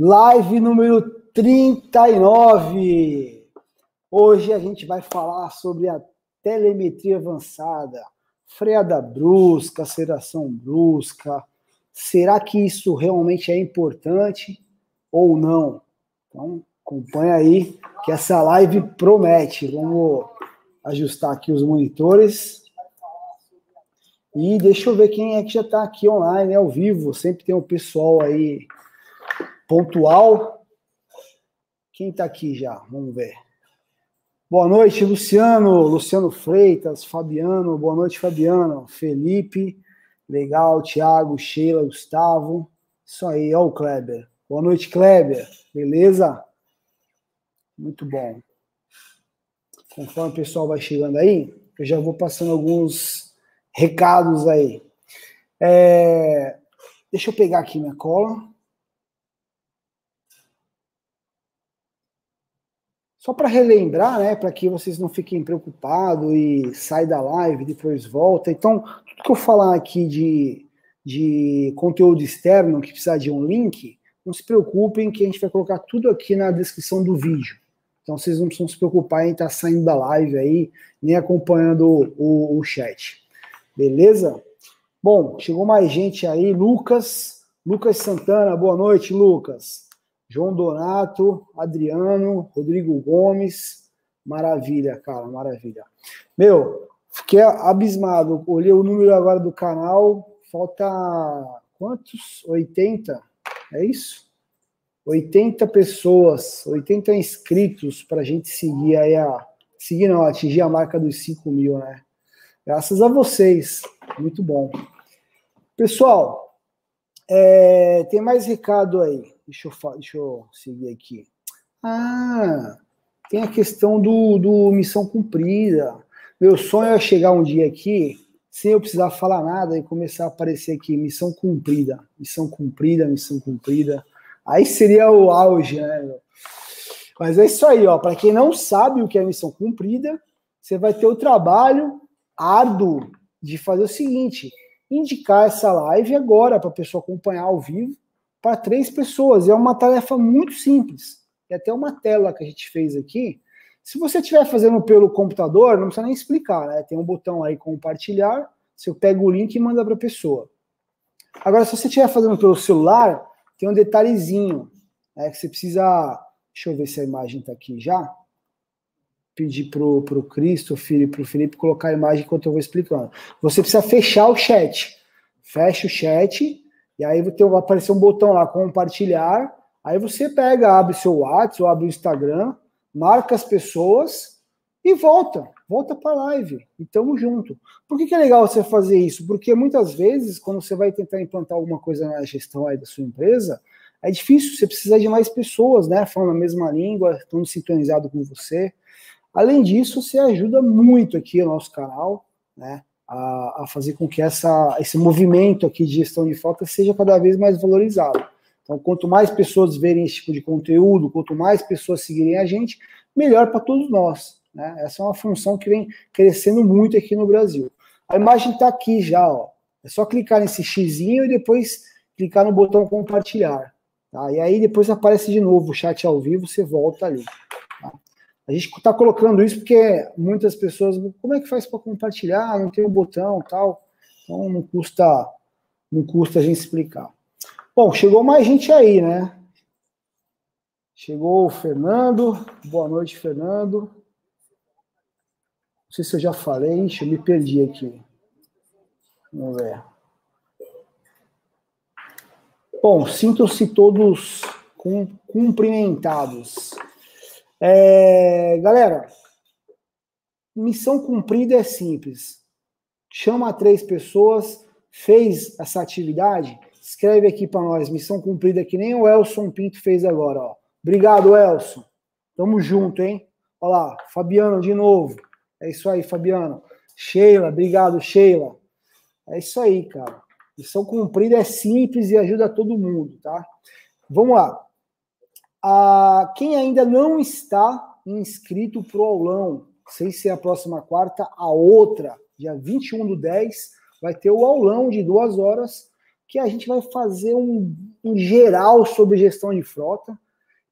Live número 39. Hoje a gente vai falar sobre a telemetria avançada, freada brusca, aceleração brusca. Será que isso realmente é importante ou não? Então, acompanha aí que essa live promete. Vamos ajustar aqui os monitores. E deixa eu ver quem é que já está aqui online, ao vivo. Sempre tem um pessoal aí pontual. Quem está aqui já? Vamos ver. Boa noite, Luciano, Luciano Freitas, Fabiano, boa noite, Fabiano, Felipe, legal, Thiago, Sheila, Gustavo, isso aí, ó o Kleber. Boa noite, Kleber, beleza? Muito bom. Conforme o pessoal vai chegando aí, eu já vou passando alguns recados aí. É... Deixa eu pegar aqui minha cola. Só para relembrar, né, para que vocês não fiquem preocupados e sai da live, depois volta. Então, tudo que eu falar aqui de, de conteúdo externo que precisar de um link, não se preocupem que a gente vai colocar tudo aqui na descrição do vídeo. Então vocês não precisam se preocupar em estar tá saindo da live aí, nem acompanhando o, o, o chat. Beleza? Bom, chegou mais gente aí, Lucas, Lucas Santana, boa noite, Lucas. João Donato, Adriano, Rodrigo Gomes. Maravilha, cara, maravilha. Meu, fiquei abismado. Olhei o número agora do canal. Falta quantos? 80? É isso? 80 pessoas, 80 inscritos para a gente seguir aí a. Seguir não, atingir a marca dos 5 mil, né? Graças a vocês. Muito bom. Pessoal, é, tem mais recado aí. Deixa eu, deixa eu seguir aqui. Ah, tem a questão do, do missão cumprida. Meu sonho é chegar um dia aqui sem eu precisar falar nada e começar a aparecer aqui missão cumprida, missão cumprida, missão cumprida. Aí seria o auge, né? Mas é isso aí, ó. Para quem não sabe o que é missão cumprida, você vai ter o trabalho árduo de fazer o seguinte: indicar essa live agora para a pessoa acompanhar ao vivo para três pessoas. E é uma tarefa muito simples. É até uma tela que a gente fez aqui. Se você estiver fazendo pelo computador, não precisa nem explicar, né? Tem um botão aí compartilhar. Você pega o link e manda para a pessoa. Agora, se você estiver fazendo pelo celular, tem um detalhezinho né, que você precisa. Deixa eu ver se a imagem está aqui já. Pedir pro, pro Cristo, filho, pro Felipe colocar a imagem enquanto eu vou explicando. Você precisa fechar o chat. Fecha o chat e aí vai aparecer um botão lá, compartilhar. Aí você pega, abre seu WhatsApp, abre o Instagram, marca as pessoas e volta. Volta para a live. E tamo junto. Por que, que é legal você fazer isso? Porque muitas vezes, quando você vai tentar implantar alguma coisa na gestão aí da sua empresa, é difícil, você precisa de mais pessoas, né? Falando a mesma língua, estando sintonizado com você. Além disso, você ajuda muito aqui o nosso canal, né? A, a fazer com que essa, esse movimento aqui de gestão de frota seja cada vez mais valorizado. Então, quanto mais pessoas verem esse tipo de conteúdo, quanto mais pessoas seguirem a gente, melhor para todos nós. Né? Essa é uma função que vem crescendo muito aqui no Brasil. A imagem está aqui já, ó. É só clicar nesse xizinho e depois clicar no botão compartilhar. Tá? E aí depois aparece de novo o chat ao vivo, você volta ali. A gente está colocando isso porque muitas pessoas, como é que faz para compartilhar? Não tem um botão tal. Então não custa, não custa a gente explicar. Bom, chegou mais gente aí, né? Chegou o Fernando. Boa noite, Fernando. Não sei se eu já falei, Ixi, eu me perdi aqui. Vamos ver. Bom, sintam-se todos cumprimentados. É, galera, missão cumprida é simples. Chama três pessoas, fez essa atividade, escreve aqui para nós, missão cumprida, que nem o Elson Pinto fez agora. Ó. Obrigado, Elson. Tamo junto, hein? Olha lá, Fabiano de novo. É isso aí, Fabiano. Sheila, obrigado, Sheila. É isso aí, cara. Missão cumprida é simples e ajuda todo mundo, tá? Vamos lá. Ah, quem ainda não está inscrito para o aulão, sei se é a próxima quarta, a outra, dia 21 do 10, vai ter o aulão de duas horas que a gente vai fazer um, um geral sobre gestão de frota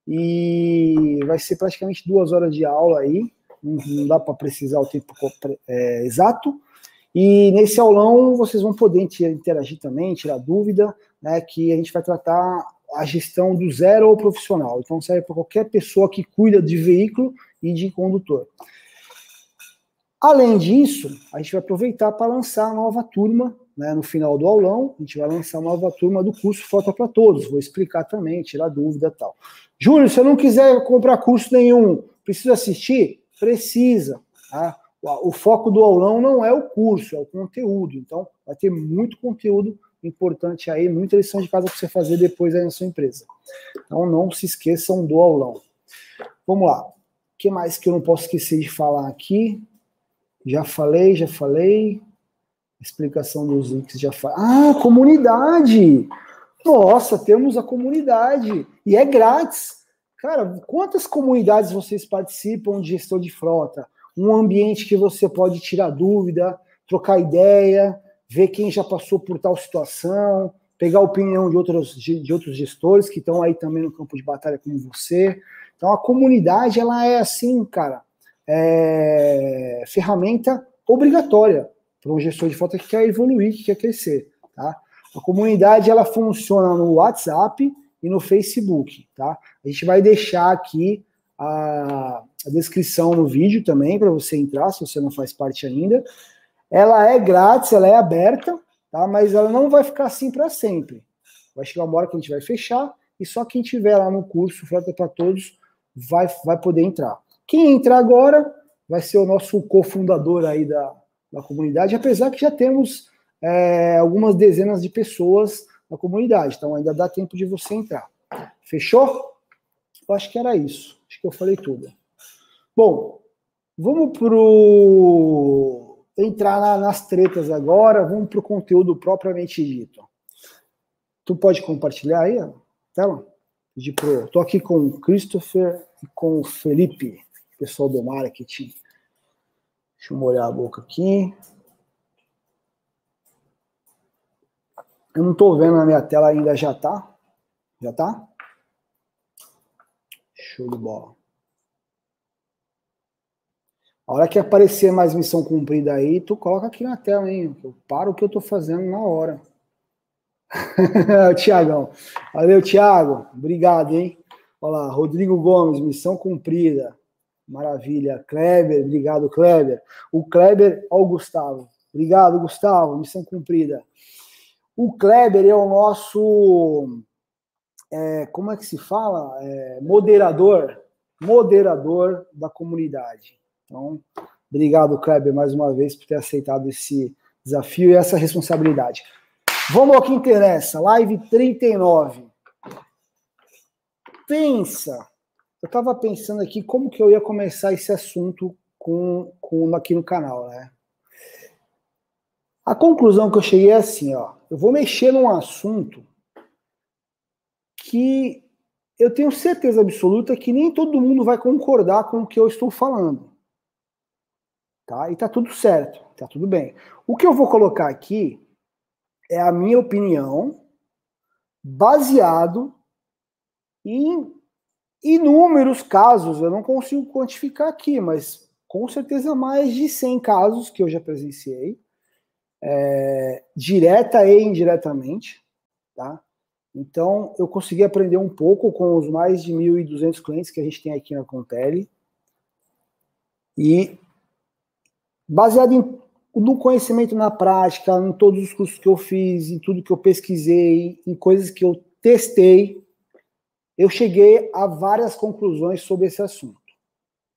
e vai ser praticamente duas horas de aula aí, não, não dá para precisar o tempo é, exato. E nesse aulão vocês vão poder interagir também, tirar dúvida, né, que a gente vai tratar a gestão do zero ao profissional. Então serve para qualquer pessoa que cuida de veículo e de condutor. Além disso, a gente vai aproveitar para lançar a nova turma, né, no final do aulão, a gente vai lançar a nova turma do curso Foto para Todos. Vou explicar também, tirar dúvida tal. Júlio, se eu não quiser comprar curso nenhum, precisa assistir? Precisa. Tá? O foco do aulão não é o curso, é o conteúdo. Então, vai ter muito conteúdo importante aí, muita lição de casa para você fazer depois aí na sua empresa. Então, não se esqueçam do aulão. Vamos lá. O que mais que eu não posso esquecer de falar aqui? Já falei, já falei. Explicação dos links já falei. Ah, comunidade! Nossa, temos a comunidade. E é grátis. Cara, quantas comunidades vocês participam de gestão de frota? Um ambiente que você pode tirar dúvida, trocar ideia, ver quem já passou por tal situação, pegar a opinião de outros, de, outros gestores que estão aí também no campo de batalha como você. Então a comunidade ela é assim, cara, é, ferramenta obrigatória para um gestor de frota que quer evoluir, que quer crescer, tá? A comunidade ela funciona no WhatsApp e no Facebook, tá? A gente vai deixar aqui a, a descrição no vídeo também para você entrar, se você não faz parte ainda. Ela é grátis, ela é aberta, tá? Mas ela não vai ficar assim para sempre. Vai chegar uma hora que a gente vai fechar e só quem tiver lá no curso Frota para Todos vai, vai poder entrar. Quem entrar agora vai ser o nosso cofundador aí da, da comunidade, apesar que já temos é, algumas dezenas de pessoas na comunidade, então ainda dá tempo de você entrar. Fechou? Eu acho que era isso. Acho que eu falei tudo. Bom, vamos pro entrar na, nas tretas agora, vamos pro conteúdo propriamente dito. Tu pode compartilhar aí a tela? Pedir pro, tô aqui com o Christopher e com o Felipe, pessoal do marketing. Deixa eu molhar a boca aqui. Eu não estou vendo na minha tela ainda, já tá? Já tá? Show de bola. A hora que aparecer mais missão cumprida aí, tu coloca aqui na tela, hein? Eu paro o que eu tô fazendo na hora. Tiagão. Valeu, Tiago. Obrigado, hein? Olha lá, Rodrigo Gomes, missão cumprida. Maravilha. Kleber, obrigado, Kleber. O Kleber, ó, o Gustavo. Obrigado, Gustavo, missão cumprida. O Kleber é o nosso, é, como é que se fala? É, moderador, moderador da comunidade. Então, obrigado, Kleber, mais uma vez por ter aceitado esse desafio e essa responsabilidade. Vamos ao que interessa, live 39. Pensa, eu estava pensando aqui como que eu ia começar esse assunto com, com aqui no canal, né? A conclusão que eu cheguei é assim, ó. Eu vou mexer num assunto que eu tenho certeza absoluta que nem todo mundo vai concordar com o que eu estou falando. Tá? E tá tudo certo, tá tudo bem. O que eu vou colocar aqui é a minha opinião baseado em inúmeros casos, eu não consigo quantificar aqui, mas com certeza mais de 100 casos que eu já presenciei é, direta e indiretamente, tá? Então, eu consegui aprender um pouco com os mais de 1.200 clientes que a gente tem aqui na Compele. E, baseado em, no conhecimento na prática, em todos os cursos que eu fiz, em tudo que eu pesquisei, em coisas que eu testei, eu cheguei a várias conclusões sobre esse assunto.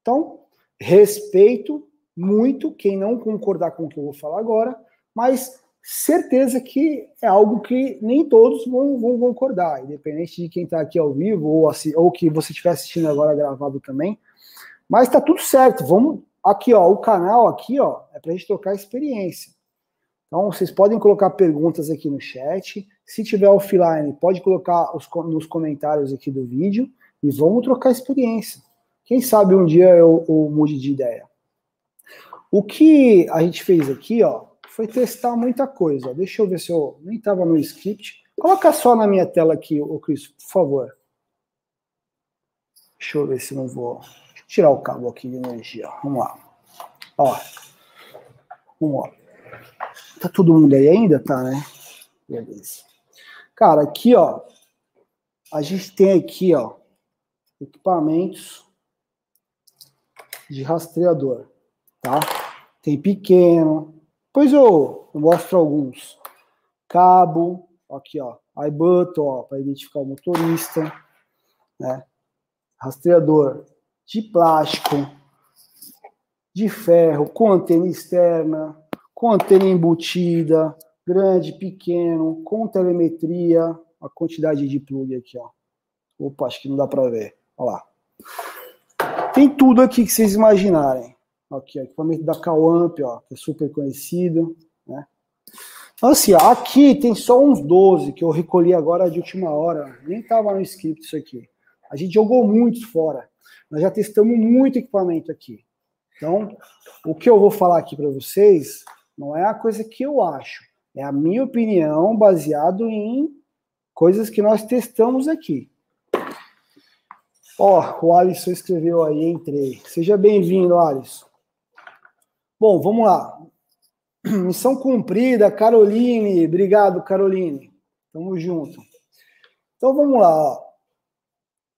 Então, respeito muito quem não concordar com o que eu vou falar agora, mas certeza que é algo que nem todos vão, vão concordar, independente de quem está aqui ao vivo ou, assim, ou que você estiver assistindo agora gravado também. Mas está tudo certo. Vamos aqui, ó, o canal aqui, ó, é para a gente trocar experiência. Então vocês podem colocar perguntas aqui no chat. Se tiver offline, pode colocar os, nos comentários aqui do vídeo e vamos trocar experiência. Quem sabe um dia eu, eu mude de ideia. O que a gente fez aqui, ó, foi testar muita coisa. Deixa eu ver se eu nem estava no script. Coloca só na minha tela aqui, o Cris, por favor. Deixa eu ver se não vou. Tirar o cabo aqui de energia. Vamos lá. Ó. Vamos lá. Tá todo mundo aí ainda? Tá, né? Beleza. Cara, aqui, ó. A gente tem aqui, ó, equipamentos de rastreador, tá? Tem pequeno. Depois eu, eu mostro alguns. Cabo, aqui, ó, iButton, ó, para identificar o motorista, né? Rastreador de plástico, de ferro, com antena externa, com antena embutida, grande, pequeno, com telemetria, a quantidade de plug aqui, ó. Opa, acho que não dá para ver. Olha lá. Tem tudo aqui que vocês imaginarem. Aqui, ó, equipamento da Cawamp, ó, que é super conhecido, né? Então, assim, aqui tem só uns 12 que eu recolhi agora de última hora. Nem tava no script isso aqui. A gente jogou muitos fora. Nós já testamos muito equipamento aqui. Então, o que eu vou falar aqui para vocês não é a coisa que eu acho. É a minha opinião baseado em coisas que nós testamos aqui. Ó, o Alisson escreveu aí, entrei. Seja bem-vindo, Alisson. Bom, vamos lá. Missão cumprida, Caroline. Obrigado, Caroline. Tamo junto. Então vamos lá.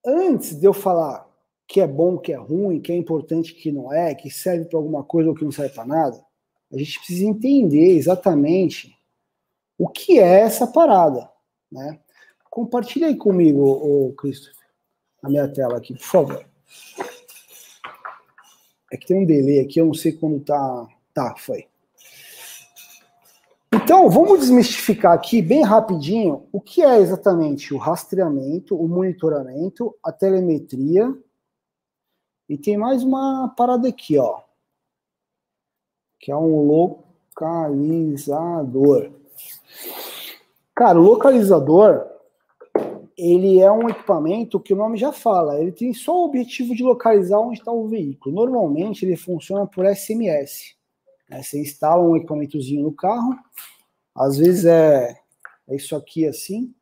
Antes de eu falar que é bom, que é ruim, que é importante, que não é, que serve para alguma coisa ou que não serve para nada, a gente precisa entender exatamente o que é essa parada, né? Compartilha aí comigo, o Christopher, a minha tela aqui, por favor. É que tem um delay aqui, eu não sei quando tá. Tá, foi. Então, vamos desmistificar aqui bem rapidinho o que é exatamente o rastreamento, o monitoramento, a telemetria. E tem mais uma parada aqui, ó. Que é um localizador. Cara, o localizador, ele é um equipamento que o nome já fala, ele tem só o objetivo de localizar onde está o veículo. Normalmente ele funciona por SMS. Né? Você instala um equipamentozinho no carro, às vezes é, é isso aqui assim,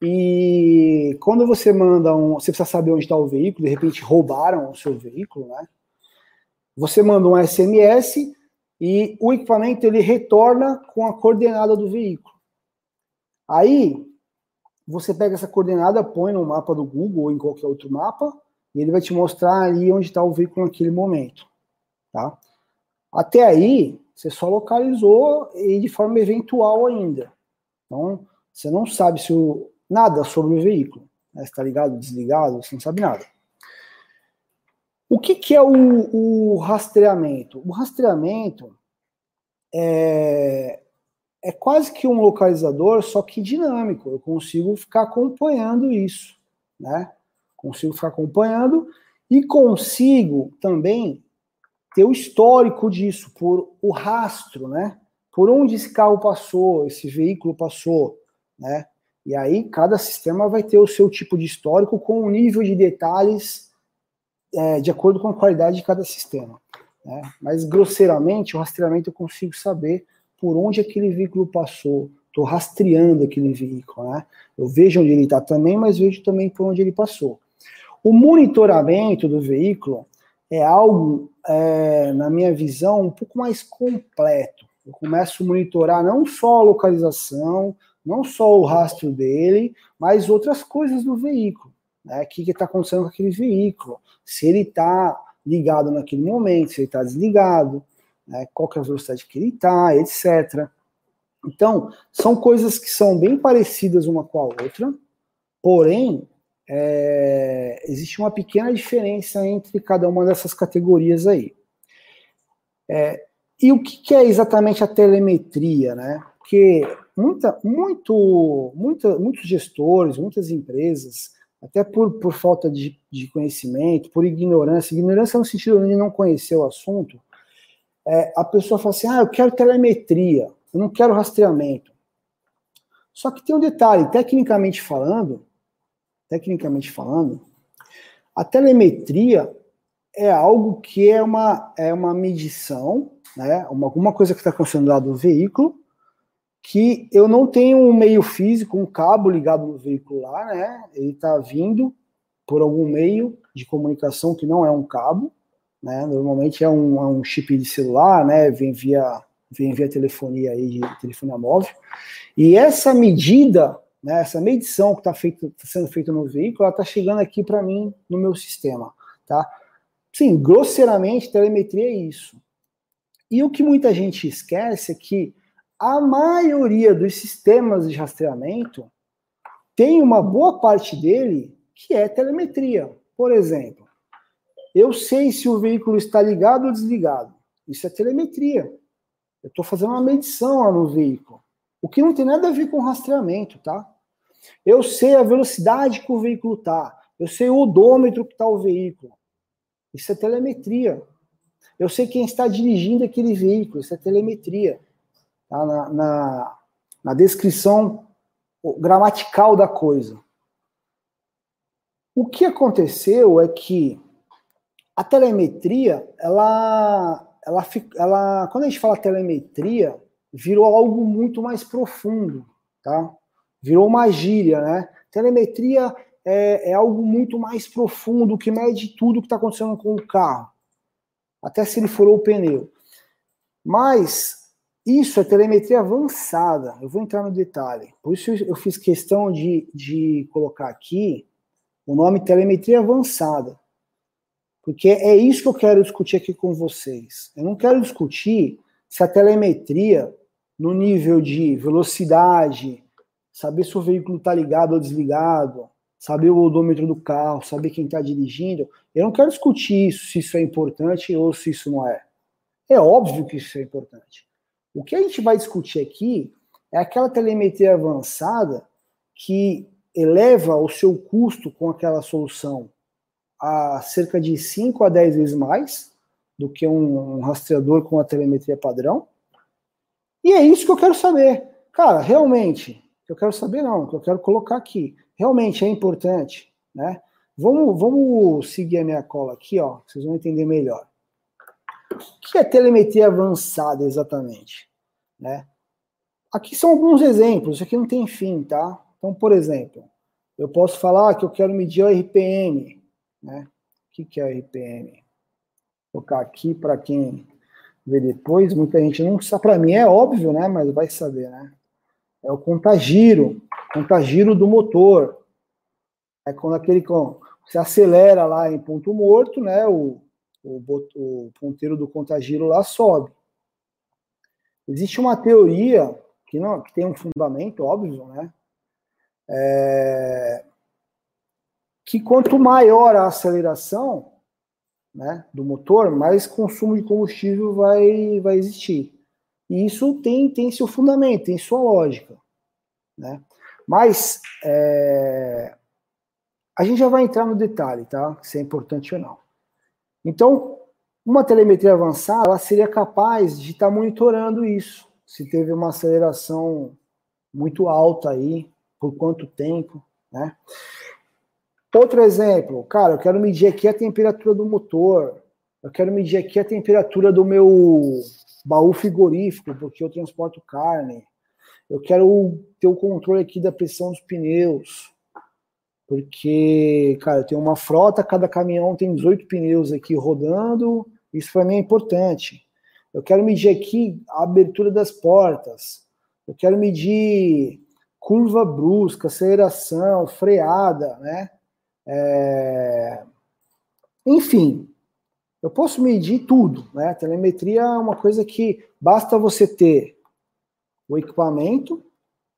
e quando você manda um. Você precisa saber onde está o veículo, de repente roubaram o seu veículo, né? Você manda um SMS e o equipamento ele retorna com a coordenada do veículo. Aí você pega essa coordenada, põe no mapa do Google ou em qualquer outro mapa, e ele vai te mostrar ali onde está o veículo naquele momento. Tá? Até aí, você só localizou e de forma eventual ainda. Então, você não sabe se o, nada sobre o veículo. Né? Está ligado, desligado, você não sabe nada. O que, que é o, o, rastreamento? O rastreamento é, é quase que um localizador, só que dinâmico. Eu consigo ficar acompanhando isso, né? Consigo ficar acompanhando e consigo também ter o histórico disso, por o rastro, né? Por onde esse carro passou, esse veículo passou, né? E aí cada sistema vai ter o seu tipo de histórico com o nível de detalhes é, de acordo com a qualidade de cada sistema. Né? Mas grosseiramente, o rastreamento eu consigo saber por onde aquele veículo passou. Estou rastreando aquele veículo, né? Eu vejo onde ele está também, mas vejo também por onde ele passou. O monitoramento do veículo é algo, é, na minha visão, um pouco mais completo. Eu começo a monitorar não só a localização, não só o rastro dele, mas outras coisas do veículo. Né? O que está acontecendo com aquele veículo? Se ele está ligado naquele momento, se ele está desligado, né, qual que é a velocidade que ele está, etc. Então, são coisas que são bem parecidas uma com a outra, porém, é, existe uma pequena diferença entre cada uma dessas categorias aí. É, e o que, que, é exatamente a telemetria, né? Porque muita, muito, muita, muitos gestores, muitas empresas, até por, por falta de, de conhecimento, por ignorância, ignorância no sentido de não conhecer o assunto, é, a pessoa fala assim: ah, eu quero telemetria, eu não quero rastreamento. Só que tem um detalhe, tecnicamente falando, tecnicamente falando, a telemetria é algo que é uma, é uma medição né, uma, alguma coisa que está acontecendo lá do veículo, que eu não tenho um meio físico, um cabo ligado no veículo lá, né? Ele está vindo por algum meio de comunicação que não é um cabo, né? Normalmente é um, é um chip de celular, né? Vem via, vem via telefonia aí, de telefonia móvel. E essa medida, né? Essa medição que está tá sendo feita no veículo, ela está chegando aqui para mim no meu sistema, tá? Sim, grosseiramente, telemetria é isso. E o que muita gente esquece é que a maioria dos sistemas de rastreamento tem uma boa parte dele que é telemetria. Por exemplo, eu sei se o veículo está ligado ou desligado. Isso é telemetria. Eu estou fazendo uma medição lá no veículo. O que não tem nada a ver com rastreamento, tá? Eu sei a velocidade que o veículo está. Eu sei o odômetro que está o veículo. Isso é telemetria. Eu sei quem está dirigindo aquele veículo. Isso é telemetria tá? na, na, na descrição gramatical da coisa. O que aconteceu é que a telemetria, ela, ela, ela, quando a gente fala telemetria, virou algo muito mais profundo, tá? Virou uma gíria, né? Telemetria é, é algo muito mais profundo que mede tudo que está acontecendo com o carro, até se ele furou o pneu. Mas isso é telemetria avançada. Eu vou entrar no detalhe. Por isso eu fiz questão de, de colocar aqui o nome telemetria avançada. Porque é isso que eu quero discutir aqui com vocês. Eu não quero discutir se a telemetria, no nível de velocidade, saber se o veículo está ligado ou desligado, saber o odômetro do carro, saber quem está dirigindo, eu não quero discutir isso, se isso é importante ou se isso não é. É óbvio que isso é importante. O que a gente vai discutir aqui é aquela telemetria avançada que eleva o seu custo com aquela solução a cerca de 5 a 10 vezes mais do que um, rastreador com a telemetria padrão. E é isso que eu quero saber. Cara, realmente, eu quero saber não, que eu quero colocar aqui. Realmente é importante, né? Vamos, vamos seguir a minha cola aqui, ó, vocês vão entender melhor. O que é telemetria avançada exatamente? Né? Aqui são alguns exemplos, isso aqui não tem fim, tá? Então, por exemplo, eu posso falar que eu quero medir o RPM, né? O que, que é RPM? Colocar aqui para quem vê depois, muita gente não sabe, para mim é óbvio, né? Mas vai saber, né? É o contagiro, contagiro do motor. É quando aquele você acelera lá em ponto morto, né? O, o, o ponteiro do contagiro lá sobe. Existe uma teoria que não que tem um fundamento óbvio, né? É, que quanto maior a aceleração né, do motor, mais consumo de combustível vai, vai existir. E isso tem, tem seu fundamento, tem sua lógica. Né? Mas é, a gente já vai entrar no detalhe, tá? Se é importante ou não. Então, uma telemetria avançada, ela seria capaz de estar tá monitorando isso. Se teve uma aceleração muito alta aí, por quanto tempo, né? Outro exemplo, cara, eu quero medir aqui a temperatura do motor, eu quero medir aqui a temperatura do meu baú frigorífico, porque eu transporto carne. Eu quero ter o controle aqui da pressão dos pneus, porque, cara, eu tenho uma frota, cada caminhão tem 18 pneus aqui rodando, isso para mim é importante. Eu quero medir aqui a abertura das portas. Eu quero medir curva brusca, aceleração, freada, né? É... Enfim, eu posso medir tudo, né? telemetria é uma coisa que basta você ter o equipamento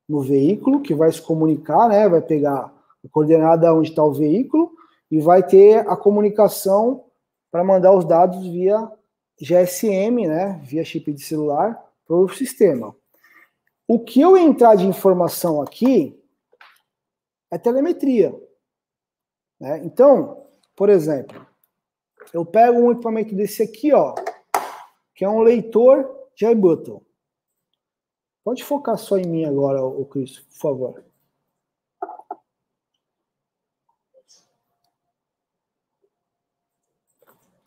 no veículo que vai se comunicar, né? Vai pegar a coordenada onde está o veículo e vai ter a comunicação para mandar os dados via GSM, né? Via chip de celular para o sistema. O que eu entrar de informação aqui é telemetria. Né? Então, por exemplo, eu pego um equipamento desse aqui, ó, que é um leitor de iButton. Pode focar só em mim agora, o Cristo, por favor.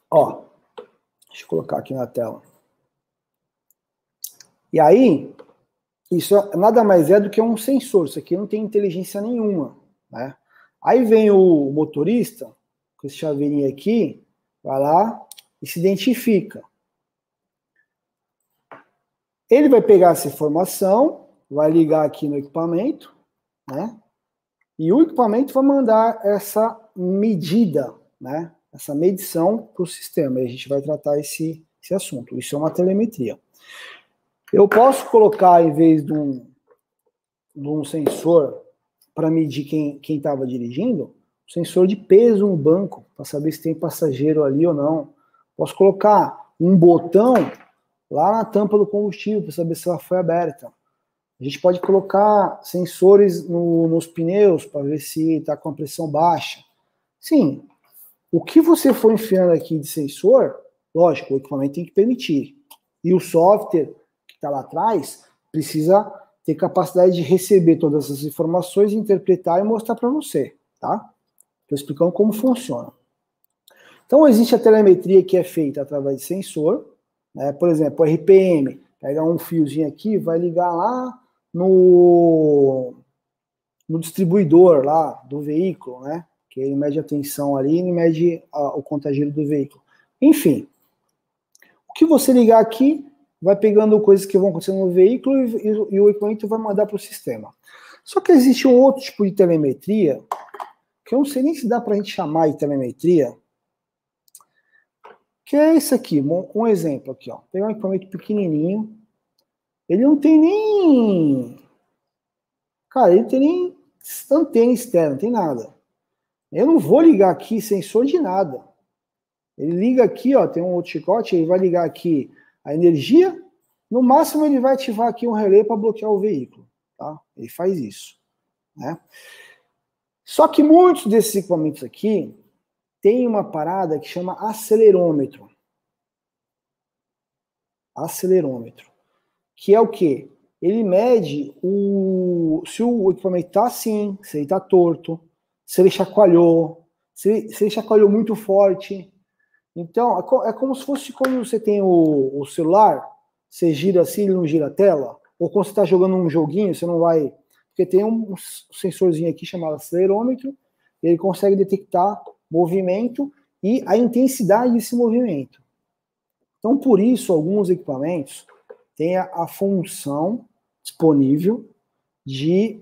Ó, deixa eu colocar aqui na tela. E aí, isso nada mais é do que um sensor, isso aqui não tem inteligência nenhuma, né? Aí vem o motorista, com esse chaveirinho aqui, vai lá e se identifica. Ele vai pegar essa informação, vai ligar aqui no equipamento, né? E o equipamento vai mandar essa medida, né? Essa medição para o sistema. E a gente vai tratar esse, esse assunto. Isso é uma telemetria. Eu posso colocar, em vez de um, de um sensor para medir quem estava dirigindo, sensor de peso no banco, para saber se tem passageiro ali ou não. Posso colocar um botão lá na tampa do combustível para saber se ela foi aberta. A gente pode colocar sensores no, nos pneus para ver se está com a pressão baixa. Sim, o que você for enfiando aqui de sensor, lógico, o equipamento tem que permitir. E o software está lá atrás, precisa ter capacidade de receber todas essas informações, interpretar e mostrar para você, tá? Estou explicando como funciona. Então, existe a telemetria que é feita através de sensor, né? por exemplo, RPM, pega um fiozinho aqui, vai ligar lá no, no distribuidor lá do veículo, né? Que ele mede a tensão ali e mede a, o contagiro do veículo. Enfim, o que você ligar aqui vai pegando coisas que vão acontecendo no veículo e, e, e o equipamento vai mandar para o sistema. Só que existe um outro tipo de telemetria, que eu não sei nem se dá para a gente chamar de telemetria, que é esse aqui, um, um exemplo aqui, ó. Pegar um equipamento pequenininho, ele não tem nem, cara, ele tem nem antena externa, não tem nada. Eu não vou ligar aqui sensor de nada. Ele liga aqui, ó, tem um outro chicote, ele vai ligar aqui a energia, no máximo ele vai ativar aqui um relé para bloquear o veículo, tá? Ele faz isso, né? Só que muitos desses equipamentos aqui tem uma parada que chama acelerômetro. Acelerômetro. Que é o quê? Ele mede o, se o equipamento está assim, se ele está torto, se ele chacoalhou, se ele, se ele chacoalhou muito forte, então, é, é como se fosse quando você tem o, o celular, você gira assim, ele não gira a tela, ou quando você está jogando um joguinho, você não vai. Porque tem um sensorzinho aqui chamado acelerômetro, ele consegue detectar movimento e a intensidade desse movimento. Então, por isso, alguns equipamentos têm a, a função disponível de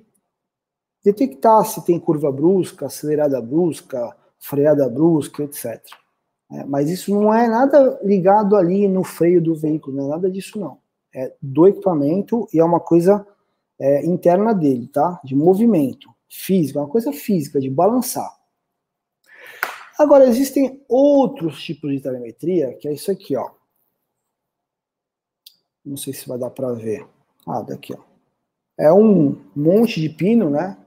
detectar se tem curva brusca, acelerada brusca, freada brusca, etc. É, mas isso não é nada ligado ali no freio do veículo, não é nada disso não. É do equipamento e é uma coisa é, interna dele, tá? De movimento físico, é uma coisa física, de balançar. Agora, existem outros tipos de telemetria, que é isso aqui, ó. Não sei se vai dar para ver. Ah, daqui, ó. É um monte de pino, né?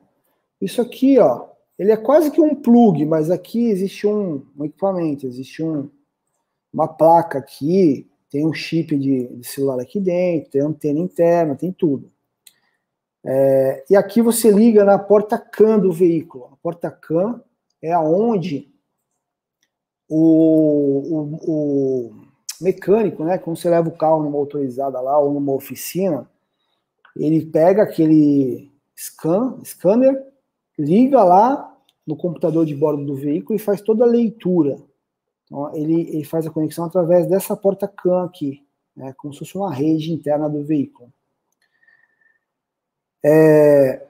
Isso aqui, ó, ele é quase que um plug, mas aqui existe um, um equipamento, existe um, uma placa aqui, tem um chip de, de, celular aqui dentro, tem antena interna, tem tudo. É, e aqui você liga na porta CAN do veículo. A porta CAN é aonde o, o, o, mecânico, né, quando você leva o carro numa autorizada lá ou numa oficina, ele pega aquele scan, scanner liga lá no computador de bordo do veículo e faz toda a leitura. Então, ele, ele faz a conexão através dessa porta CAN aqui, né, como se fosse uma rede interna do veículo. É,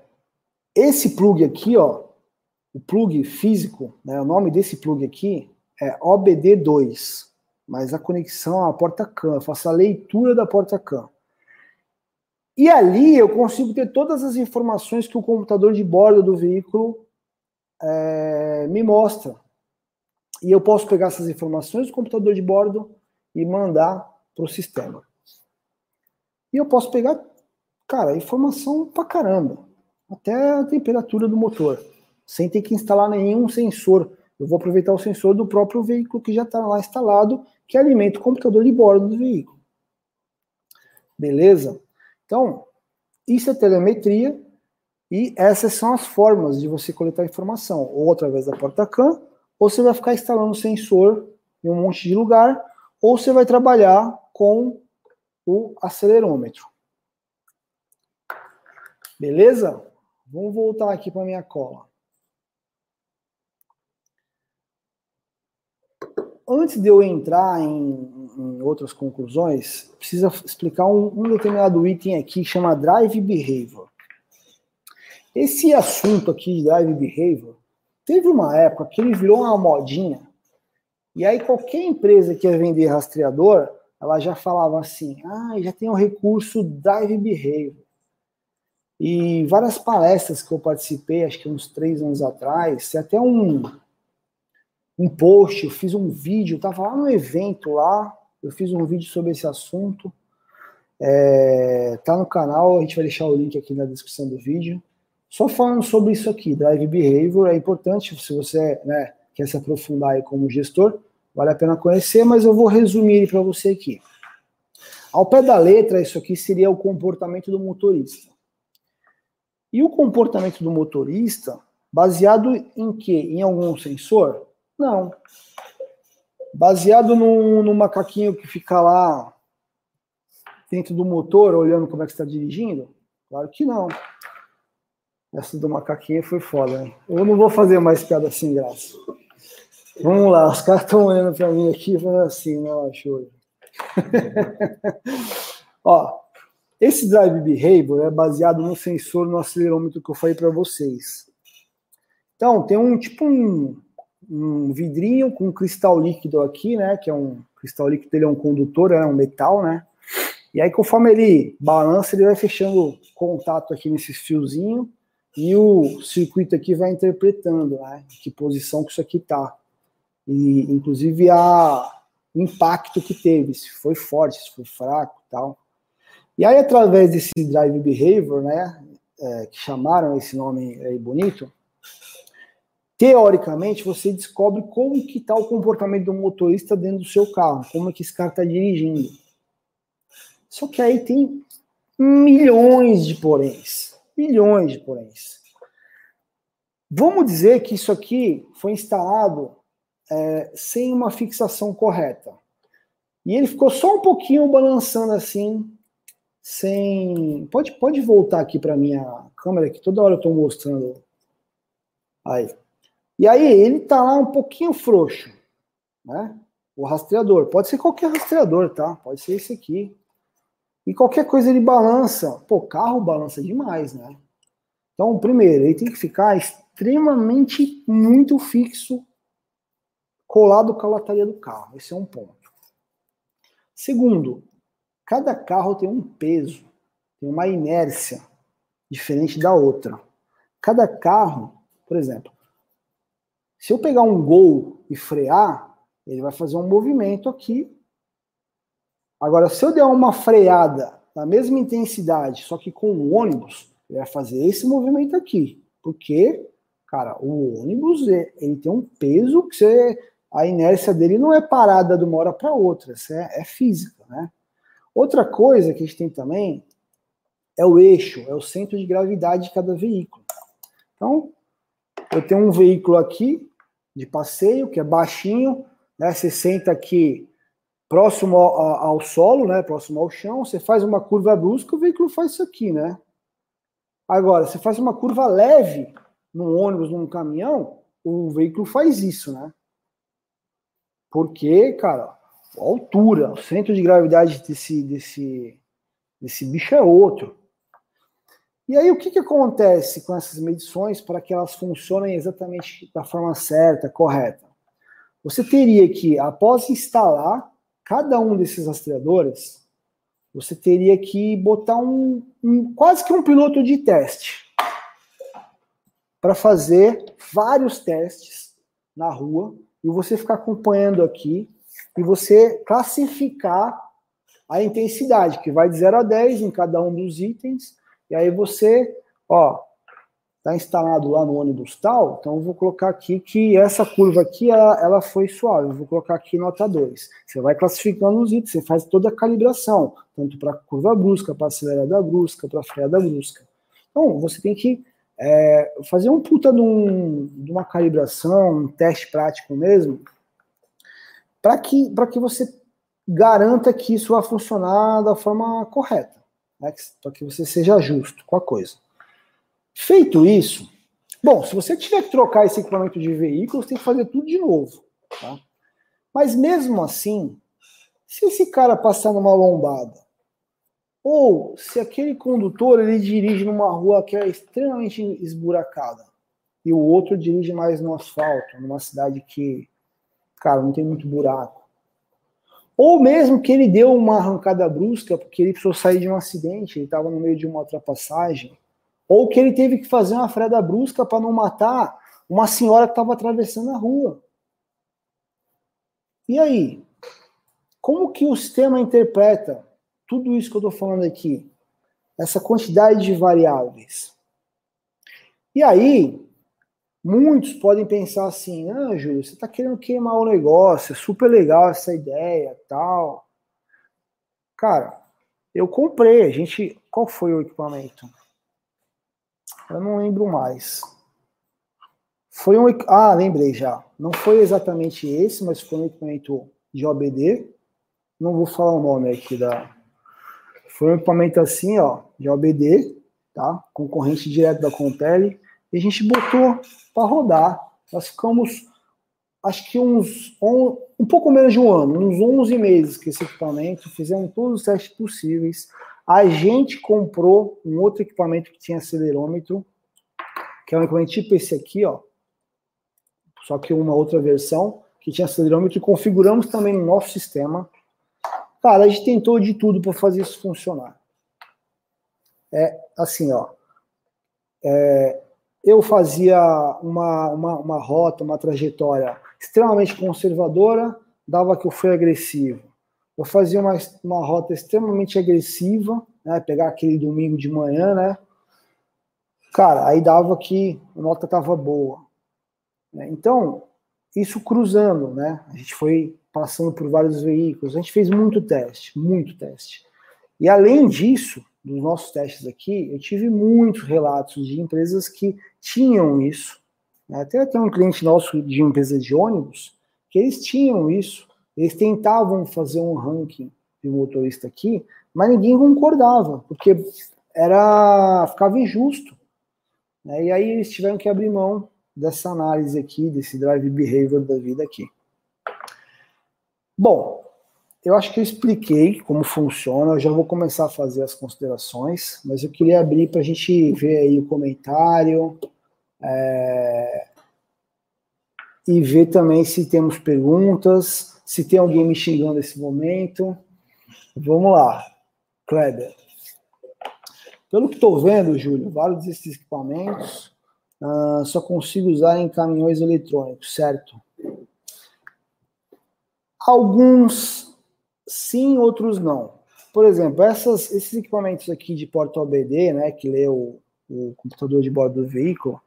esse plug aqui, ó, o plug físico, né, o nome desse plug aqui é OBD2, mas a conexão à porta CAN, eu faço a leitura da porta CAN. E ali eu consigo ter todas as informações que o computador de bordo do veículo é, me mostra. E eu posso pegar essas informações do computador de bordo e mandar para o sistema. E eu posso pegar, cara, informação pra caramba. Até a temperatura do motor. Sem ter que instalar nenhum sensor. Eu vou aproveitar o sensor do próprio veículo que já está lá instalado, que alimenta o computador de bordo do veículo. Beleza? Então, isso é telemetria e essas são as formas de você coletar informação, ou através da porta CAN, ou você vai ficar instalando sensor em um monte de lugar, ou você vai trabalhar com o acelerômetro. Beleza? Vamos voltar aqui para minha cola. Antes de eu entrar em, em outras conclusões, precisa explicar um, um, determinado item aqui que chama Drive Behavior. Esse assunto aqui de Drive Behavior teve uma época que ele virou uma modinha. E aí qualquer empresa que ia vender rastreador, ela já falava assim: ah, já tem o recurso Drive Behavior. E várias palestras que eu participei, acho que uns três anos atrás, até um, um post, eu fiz um vídeo, estava lá no evento lá, eu fiz um vídeo sobre esse assunto. É, tá no canal, a gente vai deixar o link aqui na descrição do vídeo. Só falando sobre isso aqui, Drive Behavior, é importante se você né, quer se aprofundar aí como gestor, vale a pena conhecer, mas eu vou resumir para você aqui. Ao pé da letra, isso aqui seria o comportamento do motorista. E o comportamento do motorista, baseado em quê? Em algum sensor? Não. Baseado no, macaquinho que fica lá dentro do motor, olhando como é que está dirigindo? Claro que não. Essa do macaquinho foi foda. Hein? Eu não vou fazer mais piada sem graça. Vamos lá, os caras estão olhando para mim aqui falando assim, não, show. Ó, esse drive behavior é baseado no sensor no acelerômetro que eu falei para vocês. Então, tem um tipo um, um, vidrinho com um cristal líquido aqui, né? Que é um cristal líquido, ele é um condutor, é um metal, né? E aí, conforme ele balança, ele vai fechando contato aqui nesse fiozinho e o circuito aqui vai interpretando, né? Que posição que isso aqui tá. E, inclusive, a impacto que teve, se foi forte, se foi fraco tal. E aí, através desse drive behavior, né, é, que chamaram esse nome aí bonito, teoricamente você descobre como que está o comportamento do motorista dentro do seu carro, como é que esse cara está dirigindo. Só que aí tem milhões de poréns, milhões de poréns. Vamos dizer que isso aqui foi instalado é, sem uma fixação correta. E ele ficou só um pouquinho balançando assim, sem. Pode, pode voltar aqui para minha câmera, que toda hora eu estou mostrando. Aí. E aí, ele está lá um pouquinho frouxo, né? O rastreador. Pode ser qualquer rastreador, tá? Pode ser esse aqui. E qualquer coisa ele balança. Pô, carro balança demais, né? Então, primeiro, ele tem que ficar extremamente muito fixo, colado com a lataria do carro. Esse é um ponto. Segundo, Cada carro tem um peso, tem uma inércia diferente da outra. Cada carro, por exemplo, se eu pegar um gol e frear, ele vai fazer um movimento aqui. Agora, se eu der uma freada na mesma intensidade, só que com o ônibus, ele vai fazer esse movimento aqui. Porque, cara, o ônibus ele tem um peso que você, a inércia dele não é parada de uma hora para outra, isso é, é física, né? Outra coisa que a gente tem também é o eixo, é o centro de gravidade de cada veículo. Então, eu tenho um veículo aqui de passeio, que é baixinho, né? Você senta aqui próximo ao, ao, solo, né? Próximo ao chão, você faz uma curva brusca, o veículo faz isso aqui, né? Agora, você faz uma curva leve num ônibus, num caminhão, o veículo faz isso, né? Porque, cara, a altura, o centro de gravidade desse, desse, desse bicho é outro. E aí, o que, que acontece com essas medições para que elas funcionem exatamente da forma certa, correta? Você teria que, após instalar cada um desses rastreadores, você teria que botar um, um quase que um piloto de teste para fazer vários testes na rua e você ficar acompanhando aqui e você classificar a intensidade, que vai de 0 a 10 em cada um dos itens, e aí você, ó, tá instalado lá no ônibus tal, então eu vou colocar aqui que essa curva aqui, ela, ela foi suave, eu vou colocar aqui nota 2. Você vai classificando os itens, você faz toda a calibração, tanto para curva brusca, para acelerada brusca, para freada brusca. Então, você tem que é, fazer um puta de, um, de uma calibração, um teste prático mesmo, para que, que você garanta que isso vai funcionar da forma correta, né? para que você seja justo com a coisa. Feito isso, bom, se você tiver que trocar esse equipamento de veículo, você tem que fazer tudo de novo. Tá? Mas mesmo assim, se esse cara passar numa lombada, ou se aquele condutor ele dirige numa rua que é extremamente esburacada, e o outro dirige mais no asfalto, numa cidade que, cara, não tem muito buraco. Ou mesmo que ele deu uma arrancada brusca porque ele precisou sair de um acidente, ele estava no meio de uma ultrapassagem, ou que ele teve que fazer uma freda brusca para não matar uma senhora que estava atravessando a rua. E aí? Como que o sistema interpreta tudo isso que eu estou falando aqui? Essa quantidade de variáveis. E aí, muitos podem pensar assim, ah, Júlio, você está querendo queimar o negócio, é super legal essa ideia, tal. Cara, eu comprei, a gente, qual foi o equipamento? Eu não lembro mais. Foi um. Ah, lembrei já. Não foi exatamente esse, mas foi um equipamento de OBD. Não vou falar o nome aqui da. Foi um equipamento assim, ó, de OBD, tá? Concorrente direto da Compele. E a gente botou para rodar. Nós ficamos, acho que uns. Um, um pouco menos de um ano, uns 11 meses com esse equipamento. Fizemos todos os testes possíveis. A gente comprou um outro equipamento que tinha acelerômetro, que é um equipamento tipo esse aqui, ó. Só que uma outra versão, que tinha acelerômetro, e configuramos também no nosso sistema. Cara, a gente tentou de tudo para fazer isso funcionar. É assim, ó. É, eu fazia uma, uma, uma rota, uma trajetória extremamente conservadora, dava que eu fui agressivo eu fazia uma, uma rota extremamente agressiva, né? Pegar aquele domingo de manhã, né? Cara, aí dava que a nota tava boa. Né? Então, isso cruzando, né? A gente foi passando por vários veículos, a gente fez muito teste, muito teste. E além disso, dos nossos testes aqui, eu tive muitos relatos de empresas que tinham isso. Né? Até até um cliente nosso de empresa de ônibus, que eles tinham isso, eles tentavam fazer um ranking de motorista aqui, mas ninguém concordava, porque era ficava injusto. Né? E aí eles tiveram que abrir mão dessa análise aqui, desse drive behavior da vida aqui. Bom, eu acho que eu expliquei como funciona, eu já vou começar a fazer as considerações, mas eu queria abrir para a gente ver aí o comentário é, e ver também se temos perguntas se tem alguém me xingando nesse momento. Vamos lá, Kleber. Pelo que estou vendo, Júlio, vários desses equipamentos uh, só consigo usar em caminhões eletrônicos, certo? Alguns sim, outros não. Por exemplo, essas, esses equipamentos aqui de porta OBD, né, que lê o, o computador de bordo do veículo,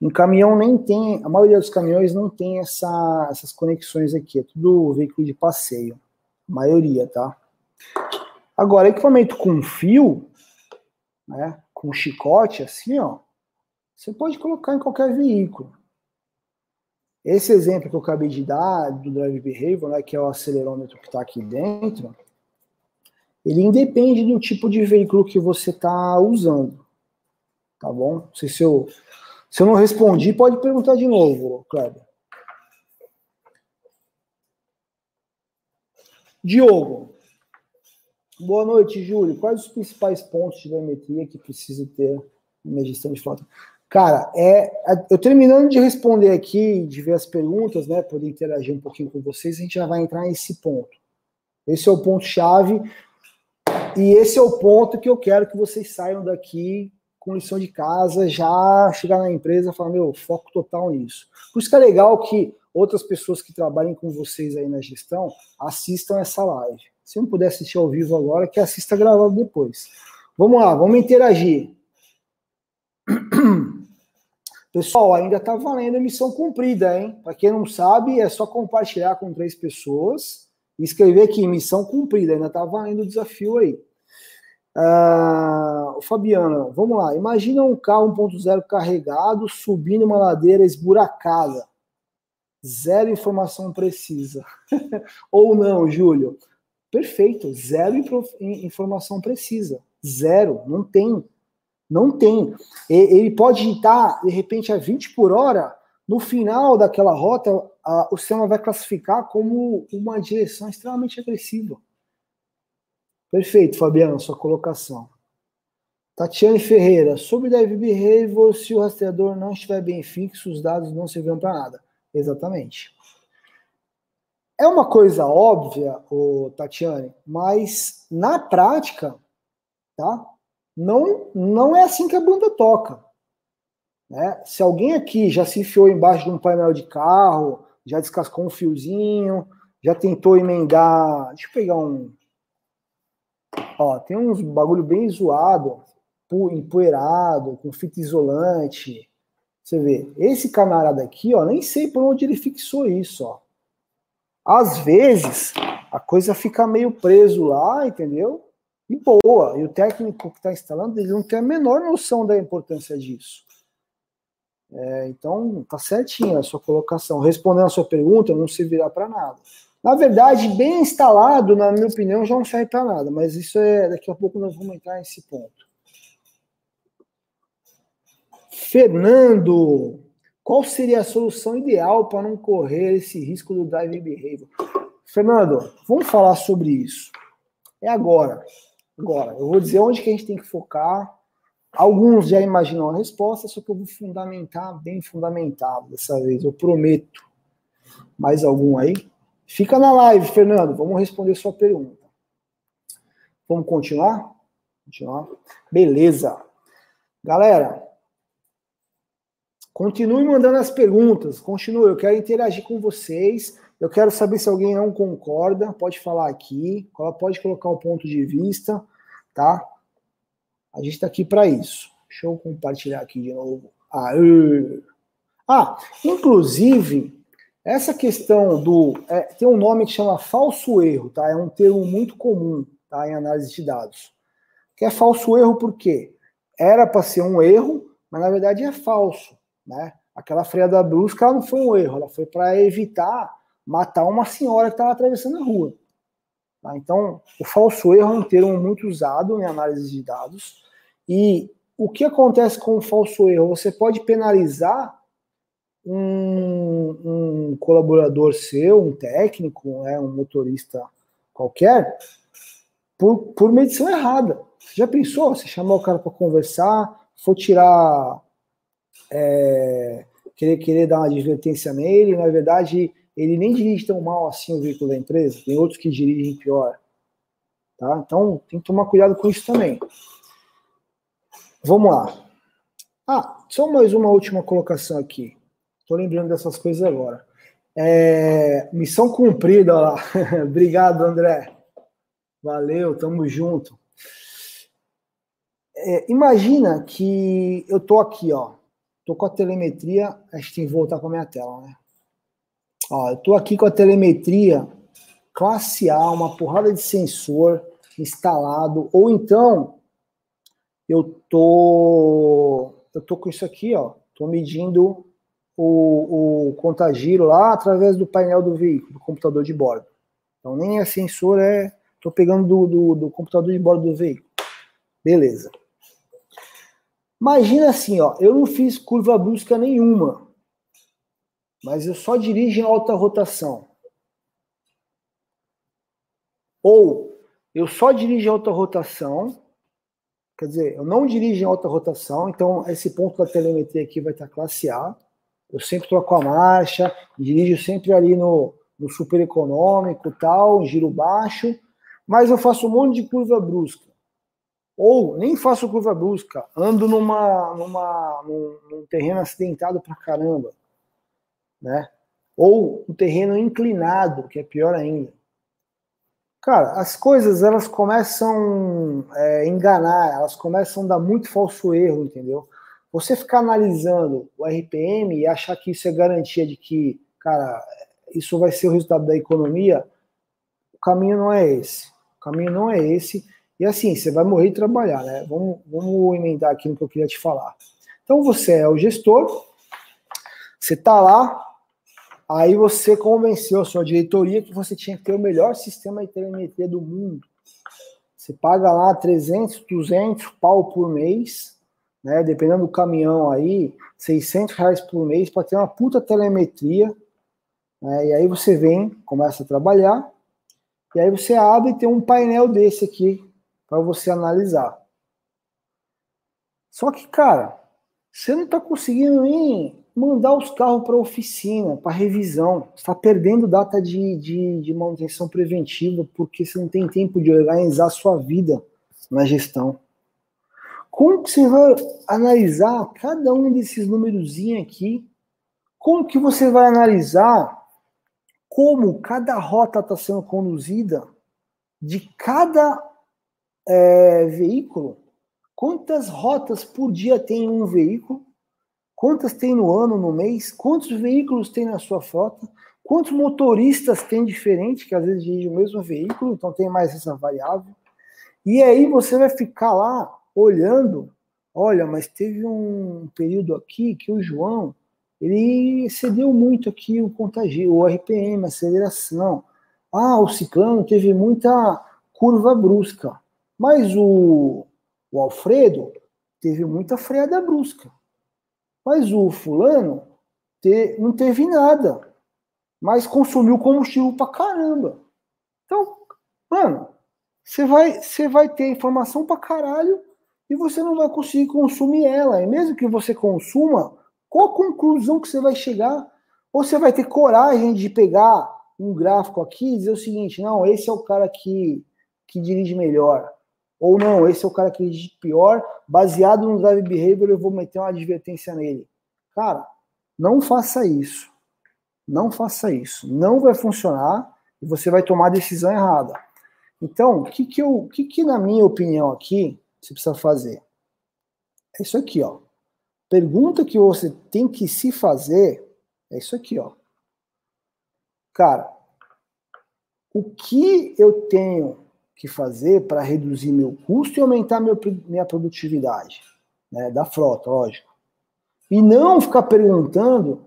um caminhão nem tem, a maioria dos caminhões não tem essa, essas conexões aqui, é tudo veículo de passeio, a maioria, tá? Agora, equipamento com fio, né, com chicote, assim, ó, você pode colocar em qualquer veículo. Esse exemplo que eu acabei de dar do Drive Behavior, né, que é o acelerômetro que está aqui dentro, ele independe do tipo de veículo que você está usando, tá bom? Se eu se eu não respondi, pode perguntar de novo, Kleber. Diogo. Boa noite, Júlio. Quais os principais pontos de biometria que precisa ter na gestão de frota? Cara, é, eu terminando de responder aqui, de ver as perguntas, né, poder interagir um pouquinho com vocês, a gente já vai entrar nesse ponto. Esse é o ponto-chave e esse é o ponto que eu quero que vocês saiam daqui com lição de casa, já chegar na empresa e falar, meu, foco total nisso. Por isso que é legal que outras pessoas que trabalhem com vocês aí na gestão assistam essa live. Se não puder assistir ao vivo agora, que assista gravado depois. Vamos lá, vamos interagir. Pessoal, ainda está valendo a missão cumprida, hein? Para quem não sabe, é só compartilhar com três pessoas e escrever aqui, missão cumprida. Ainda está valendo o desafio aí. Uh, Fabiana, vamos lá. Imagina um carro 1.0 carregado subindo uma ladeira esburacada. Zero informação precisa. Ou não, Júlio? Perfeito, zero informação precisa. Zero, não tem. Não tem. Ele pode estar, de repente, a 20 por hora, no final daquela rota, o sistema vai classificar como uma direção extremamente agressiva. Perfeito, Fabiano, sua colocação. Tatiane Ferreira, sobre Dive Behavior, se o rastreador não estiver bem fixo, os dados não servirão para nada. Exatamente. É uma coisa óbvia, o Tatiane, mas na prática, tá? Não, não é assim que a banda toca. Né? Se alguém aqui já se enfiou embaixo de um painel de carro, já descascou um fiozinho, já tentou emendar. Deixa eu pegar um. Ó, tem uns bagulho bem zoado empoeirado, com fita isolante. Você vê, esse camarada aqui, ó, nem sei por onde ele fixou isso, ó. Às vezes, a coisa fica meio preso lá, entendeu? E boa. E o técnico que está instalando, ele não tem a menor noção da importância disso. É, então, tá certinho a sua colocação. Respondendo a sua pergunta, não servirá para nada. Na verdade, bem instalado, na minha opinião, já não serve para nada, mas isso é daqui a pouco nós vamos entrar nesse ponto. Fernando, qual seria a solução ideal para não correr esse risco do drive behavior? Fernando, vamos falar sobre isso. É agora. Agora, eu vou dizer onde que a gente tem que focar. Alguns já imaginam a resposta, só que eu vou fundamentar bem fundamentado dessa vez, eu prometo. Mais algum aí? Fica na live, Fernando. Vamos responder sua pergunta. Vamos continuar? Continuar. Beleza. Galera, Continue mandando as perguntas, continue. Eu quero interagir com vocês. Eu quero saber se alguém não concorda. Pode falar aqui, pode colocar o ponto de vista, tá? A gente está aqui para isso. Deixa eu compartilhar aqui de novo. Ah, ah inclusive, essa questão do. É, tem um nome que chama falso erro, tá? É um termo muito comum tá, em análise de dados. Que é falso erro porque era para ser um erro, mas na verdade é falso. Né? Aquela freada brusca não foi um erro, ela foi para evitar matar uma senhora que estava atravessando a rua. Tá? Então, o falso erro é um termo muito usado em análise de dados. E o que acontece com o falso erro? Você pode penalizar um, um colaborador seu, um técnico, né, um motorista qualquer, por, por medição errada. Você já pensou? Você chamar o cara para conversar, for tirar é, querer, querer dar uma advertência nele, na verdade, ele nem dirige tão mal assim o veículo da empresa, tem outros que dirigem pior. Tá? Então, tem que tomar cuidado com isso também. Vamos lá. Ah, só mais uma última colocação aqui. Estou lembrando dessas coisas agora. É, missão cumprida, lá. Obrigado, André. Valeu, tamo junto. É, imagina que eu tô aqui, ó. Tô com a telemetria, a gente tem que voltar para minha tela, né? Ó, eu tô aqui com a telemetria classe A, uma porrada de sensor instalado, ou então eu tô eu tô com isso aqui, ó, tô medindo o, o contagiro lá através do painel do veículo, do computador de bordo. Então nem é sensor, é tô pegando do, do, do computador de bordo do veículo. Beleza. Imagina assim, ó, eu não fiz curva brusca nenhuma, mas eu só dirijo em alta rotação. Ou eu só dirijo em alta rotação, quer dizer, eu não dirijo em alta rotação, então esse ponto da telemetria aqui vai estar classe A. Eu sempre troco a marcha, dirijo sempre ali no, no super econômico, tal, giro baixo, mas eu faço um monte de curva brusca. Ou nem faço curva brusca, ando numa, numa, num, num terreno acidentado pra caramba, né? Ou um terreno inclinado, que é pior ainda. Cara, as coisas elas começam a é, enganar, elas começam a dar muito falso erro, entendeu? Você ficar analisando o RPM e achar que isso é garantia de que, cara, isso vai ser o resultado da economia, o caminho não é esse. O caminho não é esse. E assim, você vai morrer de trabalhar, né? Vamos, vamos emendar aqui no que eu queria te falar. Então você é o gestor, você está lá, aí você convenceu a sua diretoria que você tinha que ter o melhor sistema de telemetria do mundo. Você paga lá 300, 200 pau por mês, né? Dependendo do caminhão aí, 600 reais por mês para ter uma puta telemetria. Né? E aí você vem, começa a trabalhar, e aí você abre e tem um painel desse aqui para você analisar. Só que, cara, você não está conseguindo nem mandar os carros para oficina, para revisão. Você está perdendo data de, de, de, manutenção preventiva porque você não tem tempo de organizar a sua vida na gestão. Como que você vai analisar cada um desses númerozinhos aqui? Como que você vai analisar como cada rota está sendo conduzida de cada é, veículo? Quantas rotas por dia tem um veículo? Quantas tem no ano, no mês? Quantos veículos tem na sua frota? Quantos motoristas tem diferente, que às vezes dirigem o mesmo veículo, então tem mais essa variável. E aí você vai ficar lá olhando, olha, mas teve um período aqui que o João, ele excedeu muito aqui o contagio, o RPM, a aceleração. Ah, o ciclano teve muita curva brusca. Mas o, o Alfredo teve muita freada brusca. Mas o fulano te, não teve nada, mas consumiu combustível pra caramba. Então, mano, você vai, você vai ter informação pra caralho e você não vai conseguir consumir ela. E mesmo que você consuma, qual a conclusão que você vai chegar? Ou você vai ter coragem de pegar um gráfico aqui e dizer o seguinte: não, esse é o cara que, que dirige melhor. Ou não, esse é o cara que dirige pior, baseado no drive behavior, eu vou meter uma advertência nele. Cara, não faça isso. Não faça isso. Não vai funcionar e você vai tomar a decisão errada. Então, o que que, eu, que que, na minha opinião aqui, você precisa fazer? É isso aqui, ó. Pergunta que você tem que se fazer é isso aqui, ó. Cara, o que eu tenho que fazer para reduzir meu custo e aumentar meu, minha produtividade, né, da frota, lógico. E não ficar perguntando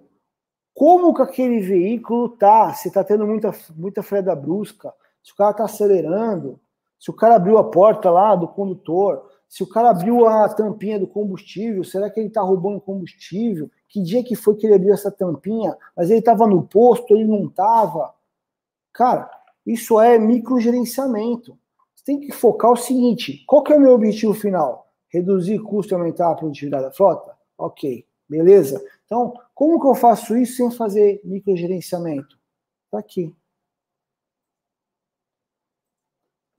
como que aquele veículo tá, se está tendo muita, muita freada brusca, se o cara está acelerando, se o cara abriu a porta lá do condutor, se o cara abriu a tampinha do combustível, será que ele está roubando combustível? Que dia que foi que ele abriu essa tampinha? Mas ele estava no posto, ele não estava. Cara, isso é microgerenciamento tem que focar o seguinte: qual que é o meu objetivo final? Reduzir custo e aumentar a produtividade da frota? Ok, beleza. Então, como que eu faço isso sem fazer microgerenciamento? Está aqui.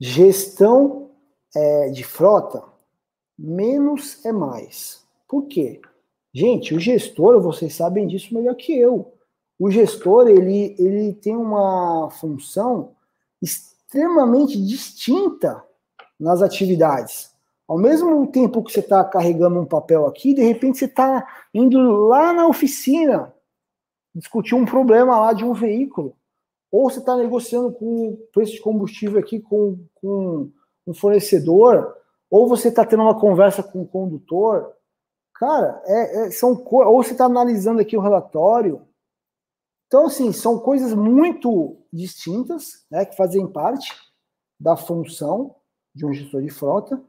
Gestão é, de frota, menos é mais. Por quê? Gente, o gestor, vocês sabem disso melhor que eu. O gestor, ele, ele tem uma função extremamente distinta nas atividades. Ao mesmo tempo que você está carregando um papel aqui, de repente você está indo lá na oficina discutir um problema lá de um veículo. Ou você está negociando com preço de combustível aqui com, com um fornecedor, ou você está tendo uma conversa com o condutor. Cara, é, é, são ou você está analisando aqui o relatório, então, assim, são coisas muito distintas, né, que fazem parte da função de um gestor de frota.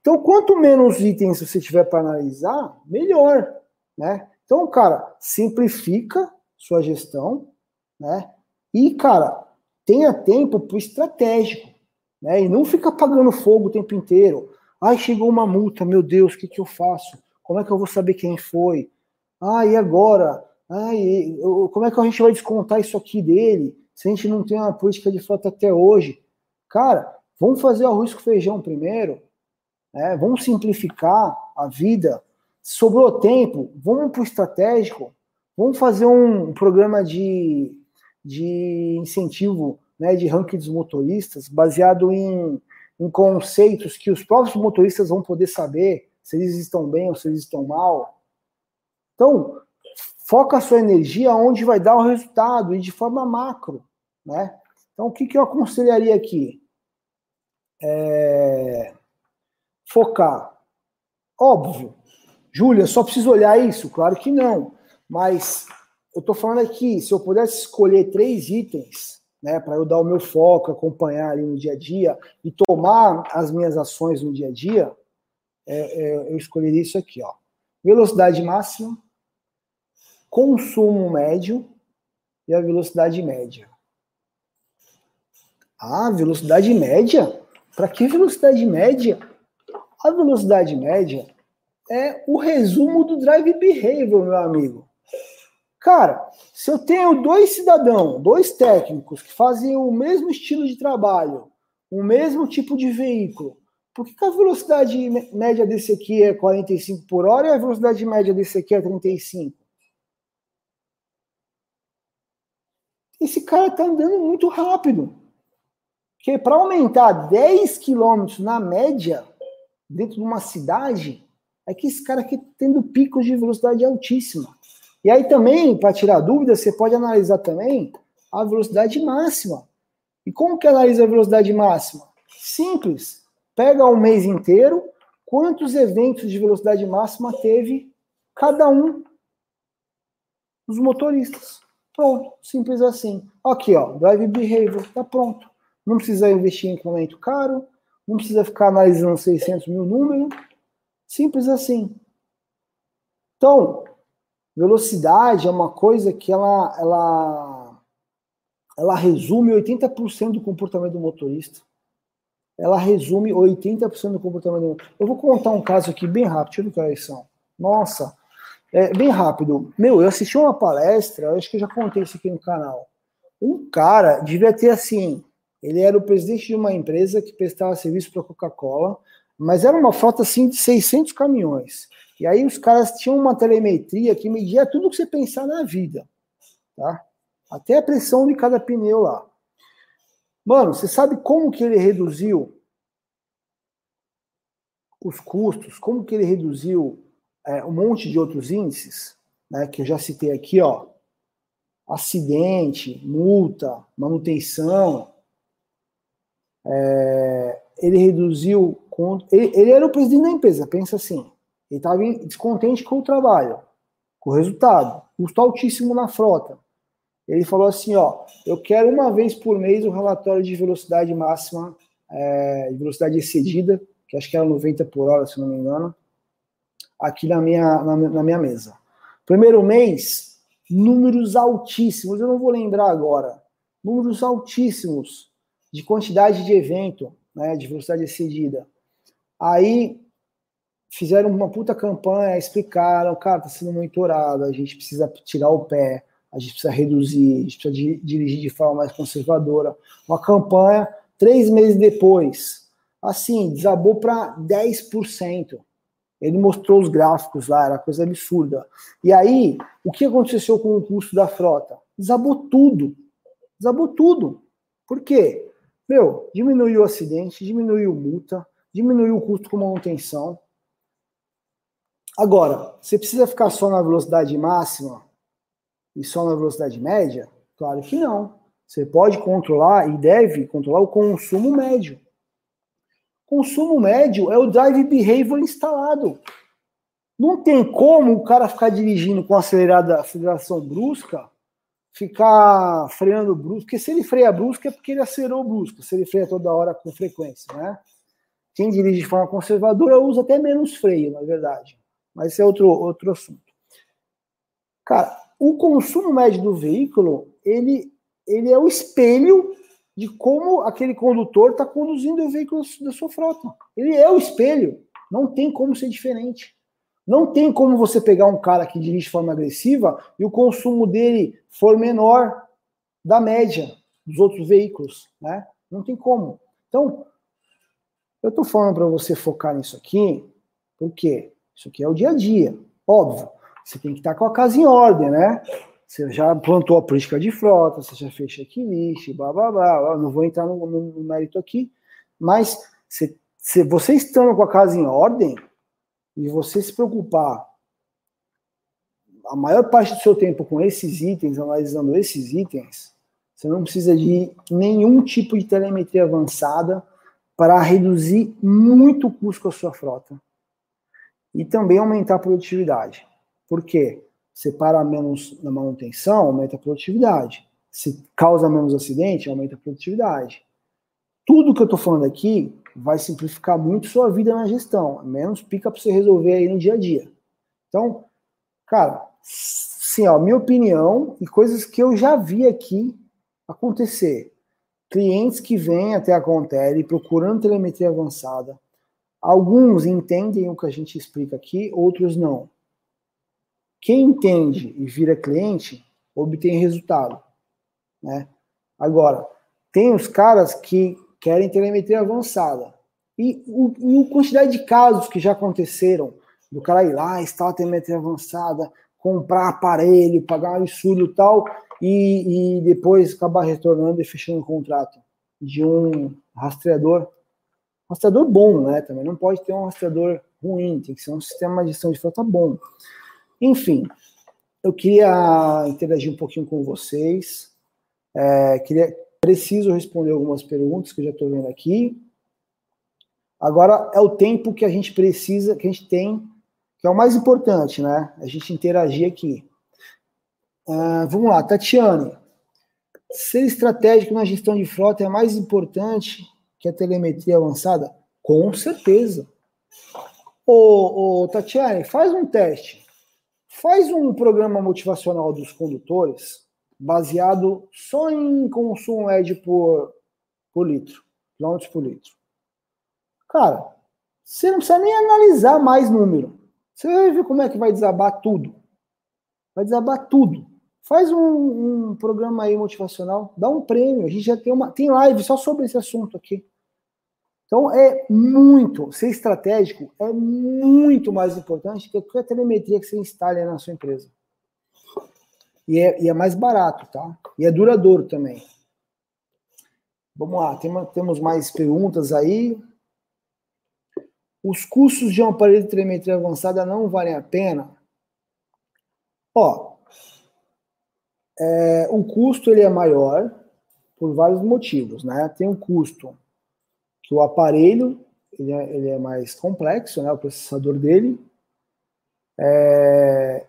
Então, quanto menos itens você tiver para analisar, melhor, né? Então, cara, simplifica sua gestão, né? E, cara, tenha tempo para o estratégico, né? E não fica apagando fogo o tempo inteiro. Ai, chegou uma multa, meu Deus, o que, que eu faço? Como é que eu vou saber quem foi? Ah, e agora? Ai, como é que a gente vai descontar isso aqui dele? Se a gente não tem uma política de frota até hoje. Cara, vamos fazer arroz com feijão primeiro. Né? Vamos simplificar a vida. Sobrou tempo, vamos para o estratégico. Vamos fazer um programa de, de incentivo né, de ranking dos motoristas, baseado em, em conceitos que os próprios motoristas vão poder saber se eles estão bem ou se eles estão mal. Então, foca a sua energia onde vai dar o resultado e de forma macro, né? Então, o que, que eu aconselharia aqui? É... Focar. Óbvio. Júlia, só preciso olhar isso? Claro que não. Mas eu estou falando aqui, se eu pudesse escolher três itens, né, para eu dar o meu foco, acompanhar ali no dia a dia e tomar as minhas ações no dia a dia, é, é, eu escolheria isso aqui, ó. Velocidade máxima, consumo médio e a velocidade média. Ah, velocidade média? Para que velocidade média? A velocidade média é o resumo do drive behavior, meu amigo. Cara, se eu tenho dois cidadãos, dois técnicos que fazem o mesmo estilo de trabalho, o mesmo tipo de veículo, por que, que a velocidade média desse aqui é 45 por hora e a velocidade média desse aqui é 35? Esse cara está andando muito rápido. Porque para aumentar 10 km na média dentro de uma cidade, é que esse cara aqui tá tendo picos de velocidade altíssima. E aí também, para tirar dúvida, você pode analisar também a velocidade máxima. E como que analisa a velocidade máxima? Simples. Pega o mês inteiro, quantos eventos de velocidade máxima teve cada um dos motoristas. Pronto, simples assim. Aqui, ó, drive behavior, tá pronto. Não precisa investir em equipamento caro, não precisa ficar analisando 600 mil números. Simples assim. Então, velocidade é uma coisa que ela, ela, ela resume 80% do comportamento do motorista. Ela resume 80% do comportamento do motorista. Eu vou contar um caso aqui bem rápido. Ver que horas são. Nossa, é, bem rápido. Meu, eu assisti uma palestra, acho que eu já contei isso aqui no canal. Um cara devia ter assim, ele era o presidente de uma empresa que prestava serviço para Coca-Cola, mas era uma frota assim de 600 caminhões. E aí os caras tinham uma telemetria que media tudo que você pensar na vida, tá? Até a pressão de cada pneu lá. Mano, você sabe como que ele reduziu os custos? Como que ele reduziu é, um monte de outros índices, né? Que eu já citei aqui, ó. Acidente, multa, manutenção, é, ele reduziu. Ele, ele, era o presidente da empresa, pensa assim. Ele estava descontente com o trabalho, com o resultado, custo altíssimo na frota. Ele falou assim: ó, eu quero uma vez por mês o relatório de velocidade máxima, é, de velocidade excedida, que acho que era 90 por hora, se não me engano, aqui na minha, na, na minha mesa. Primeiro mês, números altíssimos, eu não vou lembrar agora, números altíssimos de quantidade de evento, né, de velocidade excedida. Aí fizeram uma puta campanha, explicaram, cara, tá sendo monitorado, a gente precisa tirar o pé, a gente precisa reduzir, a gente precisa dirigir de forma mais conservadora. Uma campanha, três meses depois, assim, desabou para 10%. Ele mostrou os gráficos lá, era coisa absurda. E aí, o que aconteceu com o custo da frota? Desabou tudo. Desabou tudo. Por quê? Meu, diminuiu o acidente, diminuiu multa, diminuiu o custo com manutenção. Agora, você precisa ficar só na velocidade máxima e só na velocidade média? Claro que não. Você pode controlar e deve controlar o consumo médio. Consumo médio é o drive behavior instalado. Não tem como o cara ficar dirigindo com acelerada, aceleração brusca ficar freando brusco, porque se ele freia brusco é porque ele acelerou brusco, se ele freia toda hora com frequência, né? Quem dirige de forma conservadora usa até menos freio, na verdade. Mas esse é outro, outro assunto. Cara, o consumo médio do veículo, ele, ele é o espelho de como aquele condutor está conduzindo o veículo da sua frota. Ele é o espelho. Não tem como ser diferente. Não tem como você pegar um cara que dirige de forma agressiva e o consumo dele for menor da média dos outros veículos, né? Não tem como. Então, eu estou falando para você focar nisso aqui, porque isso aqui é o dia a dia. Óbvio, você tem que estar tá com a casa em ordem, né? Você já plantou a política de frota, você já fez checklist, blá blá blá. não vou entrar no, no, no mérito aqui, mas se, se você estando com a casa em ordem, e você se preocupar a maior parte do seu tempo com esses itens, analisando esses itens, você não precisa de nenhum tipo de telemetria avançada para reduzir muito o custo com a sua frota. E também aumentar a produtividade. Por quê? Você para menos na manutenção, aumenta a produtividade. Se causa menos acidente, aumenta a produtividade. Tudo que eu estou falando aqui vai simplificar muito sua vida na gestão. Menos pica para você resolver aí no dia a dia. Então, cara, sim, ó, minha opinião e coisas que eu já vi aqui acontecer. Clientes que vêm até a Contele procurando telemetria avançada. Alguns entendem o que a gente explica aqui, outros não. Quem entende e vira cliente obtém resultado, né? Agora, tem os caras que querem telemetria avançada. E, o, e a quantidade de casos que já aconteceram do cara ir lá, instalar telemetria avançada, comprar aparelho, pagar um absurdo tal, e, e depois acabar retornando e fechando o contrato de um rastreador. Rastreador bom, né? Também não pode ter um rastreador ruim, tem que ser um sistema de gestão de frota bom. Enfim, eu queria interagir um pouquinho com vocês. É, queria, preciso responder algumas perguntas que eu já estou vendo aqui. Agora é o tempo que a gente precisa, que a gente tem, que é o mais importante, né? A gente interagir aqui. Uh, vamos lá, Tatiane. Ser estratégico na gestão de frota é mais importante que a telemetria avançada? Com certeza. Ô, ô Tatiane, faz um teste. Faz um programa motivacional dos condutores baseado só em consumo médio por, por litro, quilômetros por litro. Cara, você não precisa nem analisar mais número. Você vai ver como é que vai desabar tudo. Vai desabar tudo. Faz um, um programa aí motivacional, dá um prêmio. A gente já tem uma tem live só sobre esse assunto aqui. Então é muito, ser estratégico é muito mais importante que a telemetria que você instale na sua empresa. E é, e é mais barato, tá? E é duradouro também. Vamos lá, tem, temos mais perguntas aí. Os custos de um aparelho de telemetria avançada não valem a pena? Ó, é, o custo ele é maior por vários motivos, né? Tem um custo que o aparelho ele é, ele é mais complexo, né, o processador dele. É,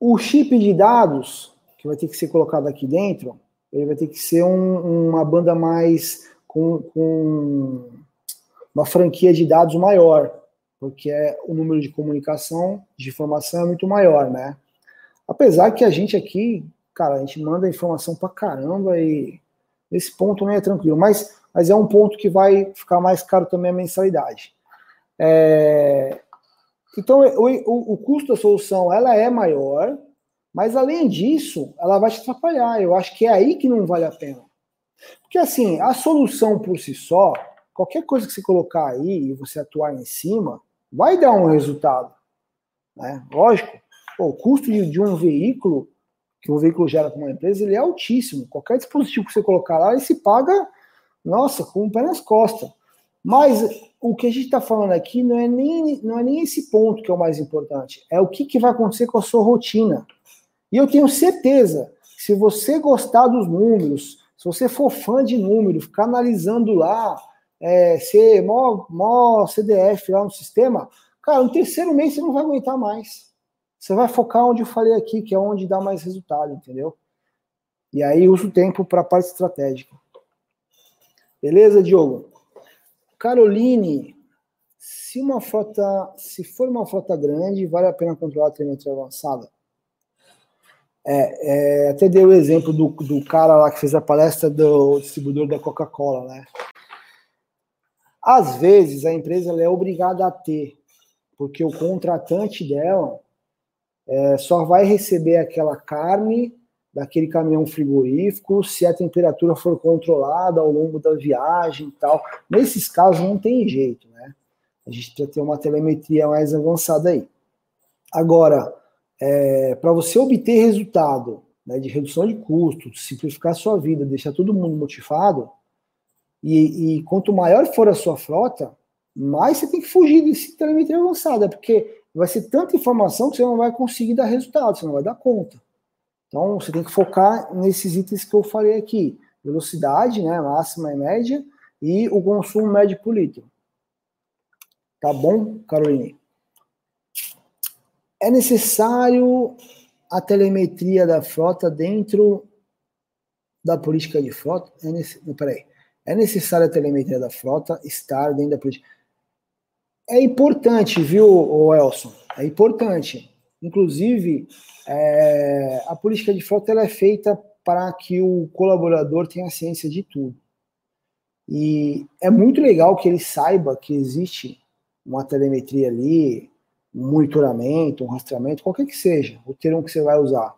o chip de dados que vai ter que ser colocado aqui dentro, ele vai ter que ser um, uma banda mais com, com, uma franquia de dados maior, porque é, o número de comunicação, de informação é muito maior, né? Apesar que a gente aqui, cara, a gente manda informação pra caramba e nesse ponto não é tranquilo, mas mas é um ponto que vai ficar mais caro também a mensalidade. É, então, o, o, o, custo da solução ela é maior, mas além disso, ela vai te atrapalhar. Eu acho que é aí que não vale a pena. Porque assim, a solução por si só, qualquer coisa que você colocar aí e você atuar em cima, vai dar um resultado. Né? Lógico, o custo de um veículo que o veículo gera para uma empresa, ele é altíssimo. Qualquer dispositivo que você colocar lá, ele se paga nossa, com o pé nas costas. Mas o que a gente está falando aqui não é, nem, não é nem esse ponto que é o mais importante. É o que, que vai acontecer com a sua rotina. E eu tenho certeza, se você gostar dos números, se você for fã de números, ficar analisando lá, é, ser mó, mó CDF lá no sistema, cara, no terceiro mês você não vai aguentar mais. Você vai focar onde eu falei aqui, que é onde dá mais resultado, entendeu? E aí usa o tempo para a parte estratégica. Beleza, Diogo? Caroline, se uma frota, se for uma frota grande, vale a pena controlar a telemetria avançada? É, é, até dei o exemplo do, do cara lá que fez a palestra do distribuidor da Coca-Cola, né? Às vezes a empresa é obrigada a ter, porque o contratante dela é, só vai receber aquela carne daquele caminhão frigorífico, se a temperatura for controlada ao longo da viagem e tal. Nesses casos não tem jeito, né? A gente precisa ter uma telemetria mais avançada aí. Agora, é, para você obter resultado né, de redução de custos, simplificar a sua vida, deixar todo mundo motivado, e, e, quanto maior for a sua frota, mais você tem que fugir desse telemetria avançada, porque vai ser tanta informação que você não vai conseguir dar resultado, você não vai dar conta. Então, você tem que focar nesses itens que eu falei aqui: velocidade, né, máxima e média, e o consumo médio por litro. Tá bom, Caroline? É necessário a telemetria da frota dentro da política de frota? É nesse... Peraí. É necessária a telemetria da frota estar dentro da política. É importante, viu, Elson? É importante. Inclusive, é, a política de frota ela é feita para que o colaborador tenha ciência de tudo. E é muito legal que ele saiba que existe uma telemetria ali, um monitoramento, um rastreamento, qualquer que seja, o termo que você vai usar.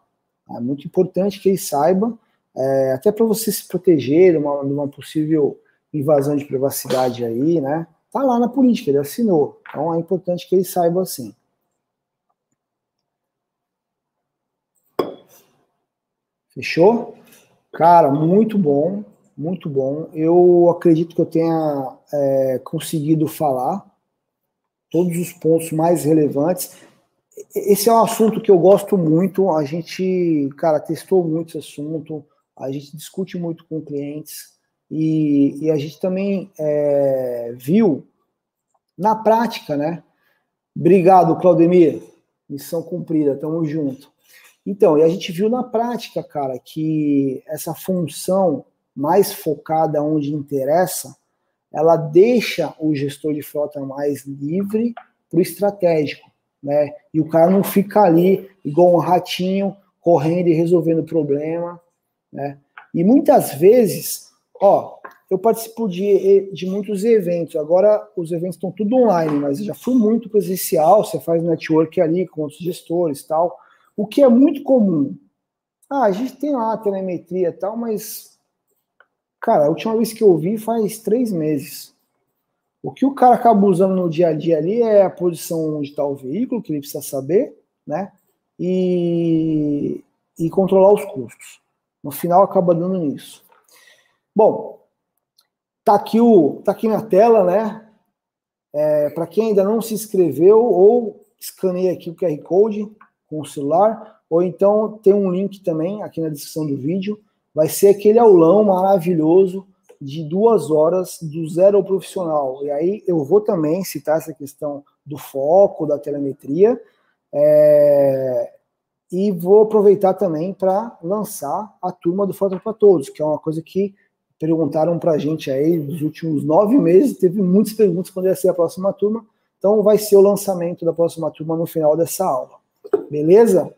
É muito importante que ele saiba, é, até para você se proteger de uma, de uma, possível invasão de privacidade aí, né? Tá lá na política, ele assinou. Então é importante que ele saiba assim. Fechou? Cara, muito bom, muito bom. Eu acredito que eu tenha é, conseguido falar todos os pontos mais relevantes. Esse é um assunto que eu gosto muito. A gente, cara, testou muito esse assunto, a gente discute muito com clientes e, e a gente também é, viu na prática, né? Obrigado, Claudemir. Missão cumprida, tamo junto. Então, e a gente viu na prática, cara, que essa função mais focada onde interessa, ela deixa o gestor de frota mais livre para o estratégico, né? E o cara não fica ali igual um ratinho correndo e resolvendo problema, né? E muitas vezes, ó, eu participo de, de muitos eventos. Agora os eventos estão tudo online, mas já fui muito presencial. Você faz network ali com outros gestores, tal. O que é muito comum. Ah, a gente tem lá a telemetria e tal, mas, cara, a última vez que eu vi faz três meses. O que o cara acaba usando no dia a dia ali é a posição onde está o veículo, que ele precisa saber, né? E, e controlar os custos. No final acaba dando nisso. Bom, tá aqui o tá aqui na tela, né? É, Para quem ainda não se inscreveu ou escaneia aqui o QR Code, com o celular, ou então tem um link também aqui na descrição do vídeo. Vai ser aquele aulão maravilhoso de duas horas do zero ao profissional. E aí eu vou também citar essa questão do foco, da telemetria, é, e vou aproveitar também para lançar a turma do Foto para Todos, que é uma coisa que perguntaram para a gente aí nos últimos nove meses, teve muitas perguntas quando ia ser a próxima turma, então vai ser o lançamento da próxima turma no final dessa aula. Beleza?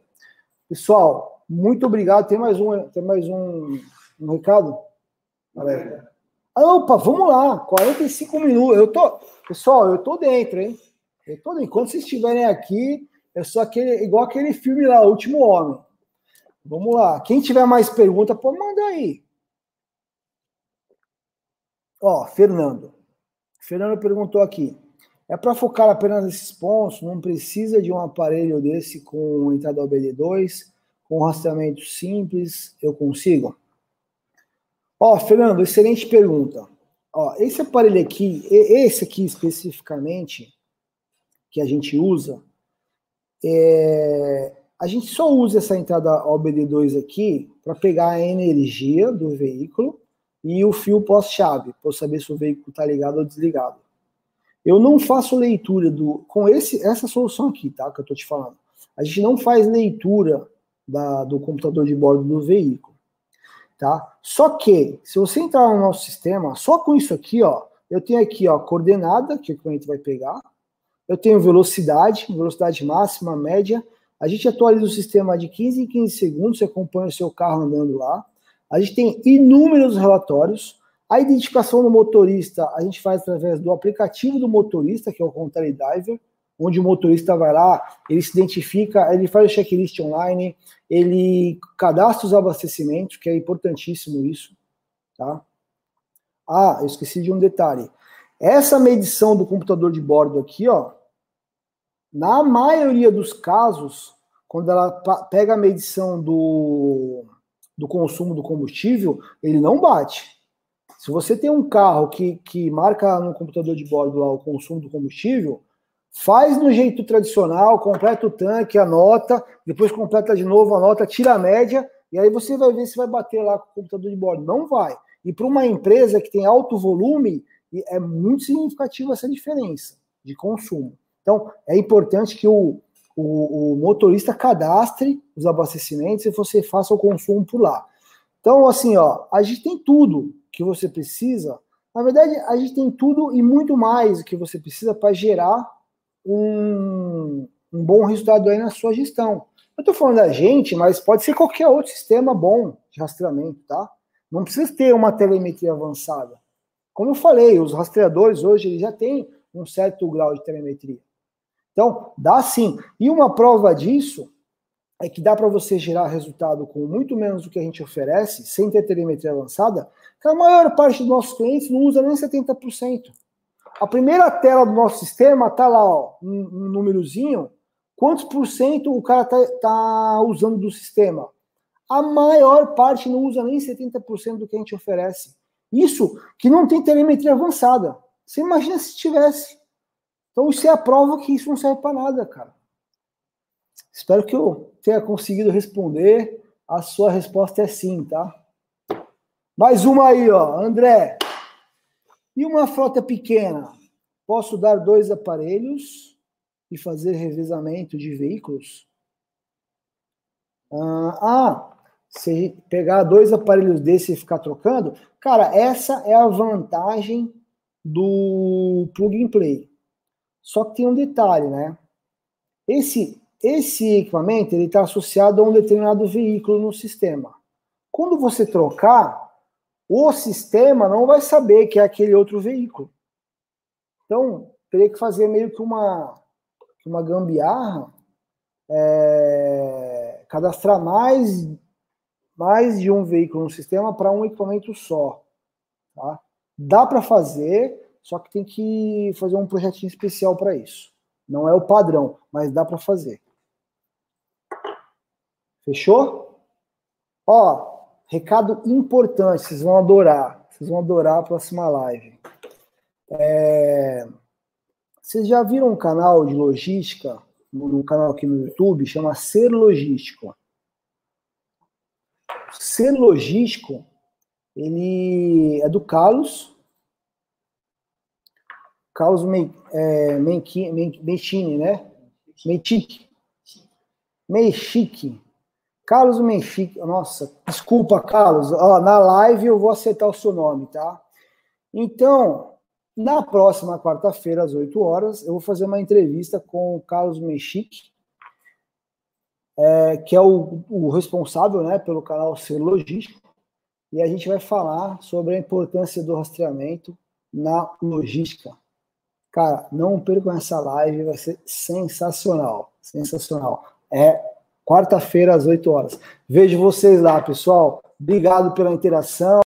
Pessoal, muito obrigado. Tem mais um, tem mais um, um recado? Galera. Ah, opa, vamos lá. 45 minutos. Eu tô, pessoal, eu tô dentro, hein? Eu tô dentro. Quando vocês estiverem aqui, eu sou aquele, igual aquele filme lá, O Último Homem. Vamos lá. Quem tiver mais pergunta, pode mandar aí. Ó, Fernando. Fernando perguntou aqui. É para focar apenas nesses pontos, não precisa de um aparelho desse com entrada OBD2, com rastreamento simples, eu consigo? Ó, Fernando, excelente pergunta. Ó, esse aparelho aqui, esse aqui especificamente, que a gente usa, é, a gente só usa essa entrada OBD2 aqui para pegar a energia do veículo e o fio pós-chave, para saber se o veículo está ligado ou desligado. Eu não faço leitura do. Com esse, essa solução aqui, tá? Que eu estou te falando. A gente não faz leitura da, do computador de bordo do veículo. Tá? Só que, se você entrar no nosso sistema, só com isso aqui, ó, eu tenho aqui, ó, coordenada, que o cliente vai pegar. Eu tenho velocidade, velocidade máxima, média. A gente atualiza o sistema de 15 em 15 segundos, você acompanha o seu carro andando lá. A gente tem inúmeros relatórios. A identificação do motorista a gente faz através do aplicativo do motorista, que é o Contele Diver, onde o motorista vai lá, ele se identifica, ele faz o checklist online, ele cadastra os abastecimentos, que é importantíssimo isso, tá? Ah, eu esqueci de um detalhe. Essa medição do computador de bordo aqui, ó, na maioria dos casos, quando ela pega a medição do, do consumo do combustível, ele não bate. Se você tem um carro que, que marca no computador de bordo lá o consumo do combustível, faz no jeito tradicional, completa o tanque, anota, depois completa de novo, anota, tira a média, e aí você vai ver se vai bater lá com o computador de bordo. Não vai. E para uma empresa que tem alto volume, é muito significativa essa diferença de consumo. Então, é importante que o, o, o motorista cadastre os abastecimentos e você faça o consumo por lá. Então, assim, ó, a gente tem tudo que você precisa, na verdade, a gente tem tudo e muito mais que você precisa para gerar um, um bom resultado aí na sua gestão. Eu estou falando da gente, mas pode ser qualquer outro sistema bom de rastreamento, tá? Não precisa ter uma telemetria avançada. Como eu falei, os rastreadores hoje eles já têm um certo grau de telemetria. Então, dá sim. E uma prova disso é que dá para você gerar resultado com muito menos do que a gente oferece, sem ter telemetria avançada, que a maior parte dos nossos clientes não usa nem 70%. A primeira tela do nosso sistema tá lá, ó, um, um númerozinho, quantos por cento o cara tá, tá usando do sistema. A maior parte não usa nem 70% do que a gente oferece. Isso que não tem telemetria avançada. Você imagina se tivesse. Então isso é a prova que isso não serve para nada, cara. Espero que eu tenha conseguido responder. A sua resposta é sim, tá? Mais uma aí, ó, André. E uma frota pequena? Posso dar dois aparelhos e fazer revezamento de veículos? Ah, ah se pegar dois aparelhos desse e ficar trocando, cara, essa é a vantagem do plug and play. Só que tem um detalhe, né? Esse esse equipamento ele está associado a um determinado veículo no sistema. Quando você trocar, o sistema não vai saber que é aquele outro veículo. Então, teria que fazer meio que uma, uma gambiarra, é, cadastrar mais, mais de um veículo no sistema para um equipamento só. Tá? Dá para fazer, só que tem que fazer um projetinho especial para isso. Não é o padrão, mas dá para fazer. Fechou? Ó, recado importante, vocês vão adorar. Vocês vão adorar a próxima live. É... Vocês já viram um canal de logística, no canal aqui no YouTube, chama Ser Logístico. Ser Logístico, ele é do Carlos. Carlos é, Menchini, né? Menchique. Mexique. Carlos Menchique, nossa, desculpa, Carlos, ó, na live eu vou aceitar o seu nome, tá? Então, na próxima quarta-feira, às 8 horas, eu vou fazer uma entrevista com o Carlos Menchique, é, que é o, o, responsável né, pelo canal Ser Logístico, e a gente vai falar sobre a importância do rastreamento na logística. Cara, não percam essa live, vai ser sensacional, sensacional. É quarta-feira às 8 horas. Vejo vocês lá, pessoal. Obrigado pela interação.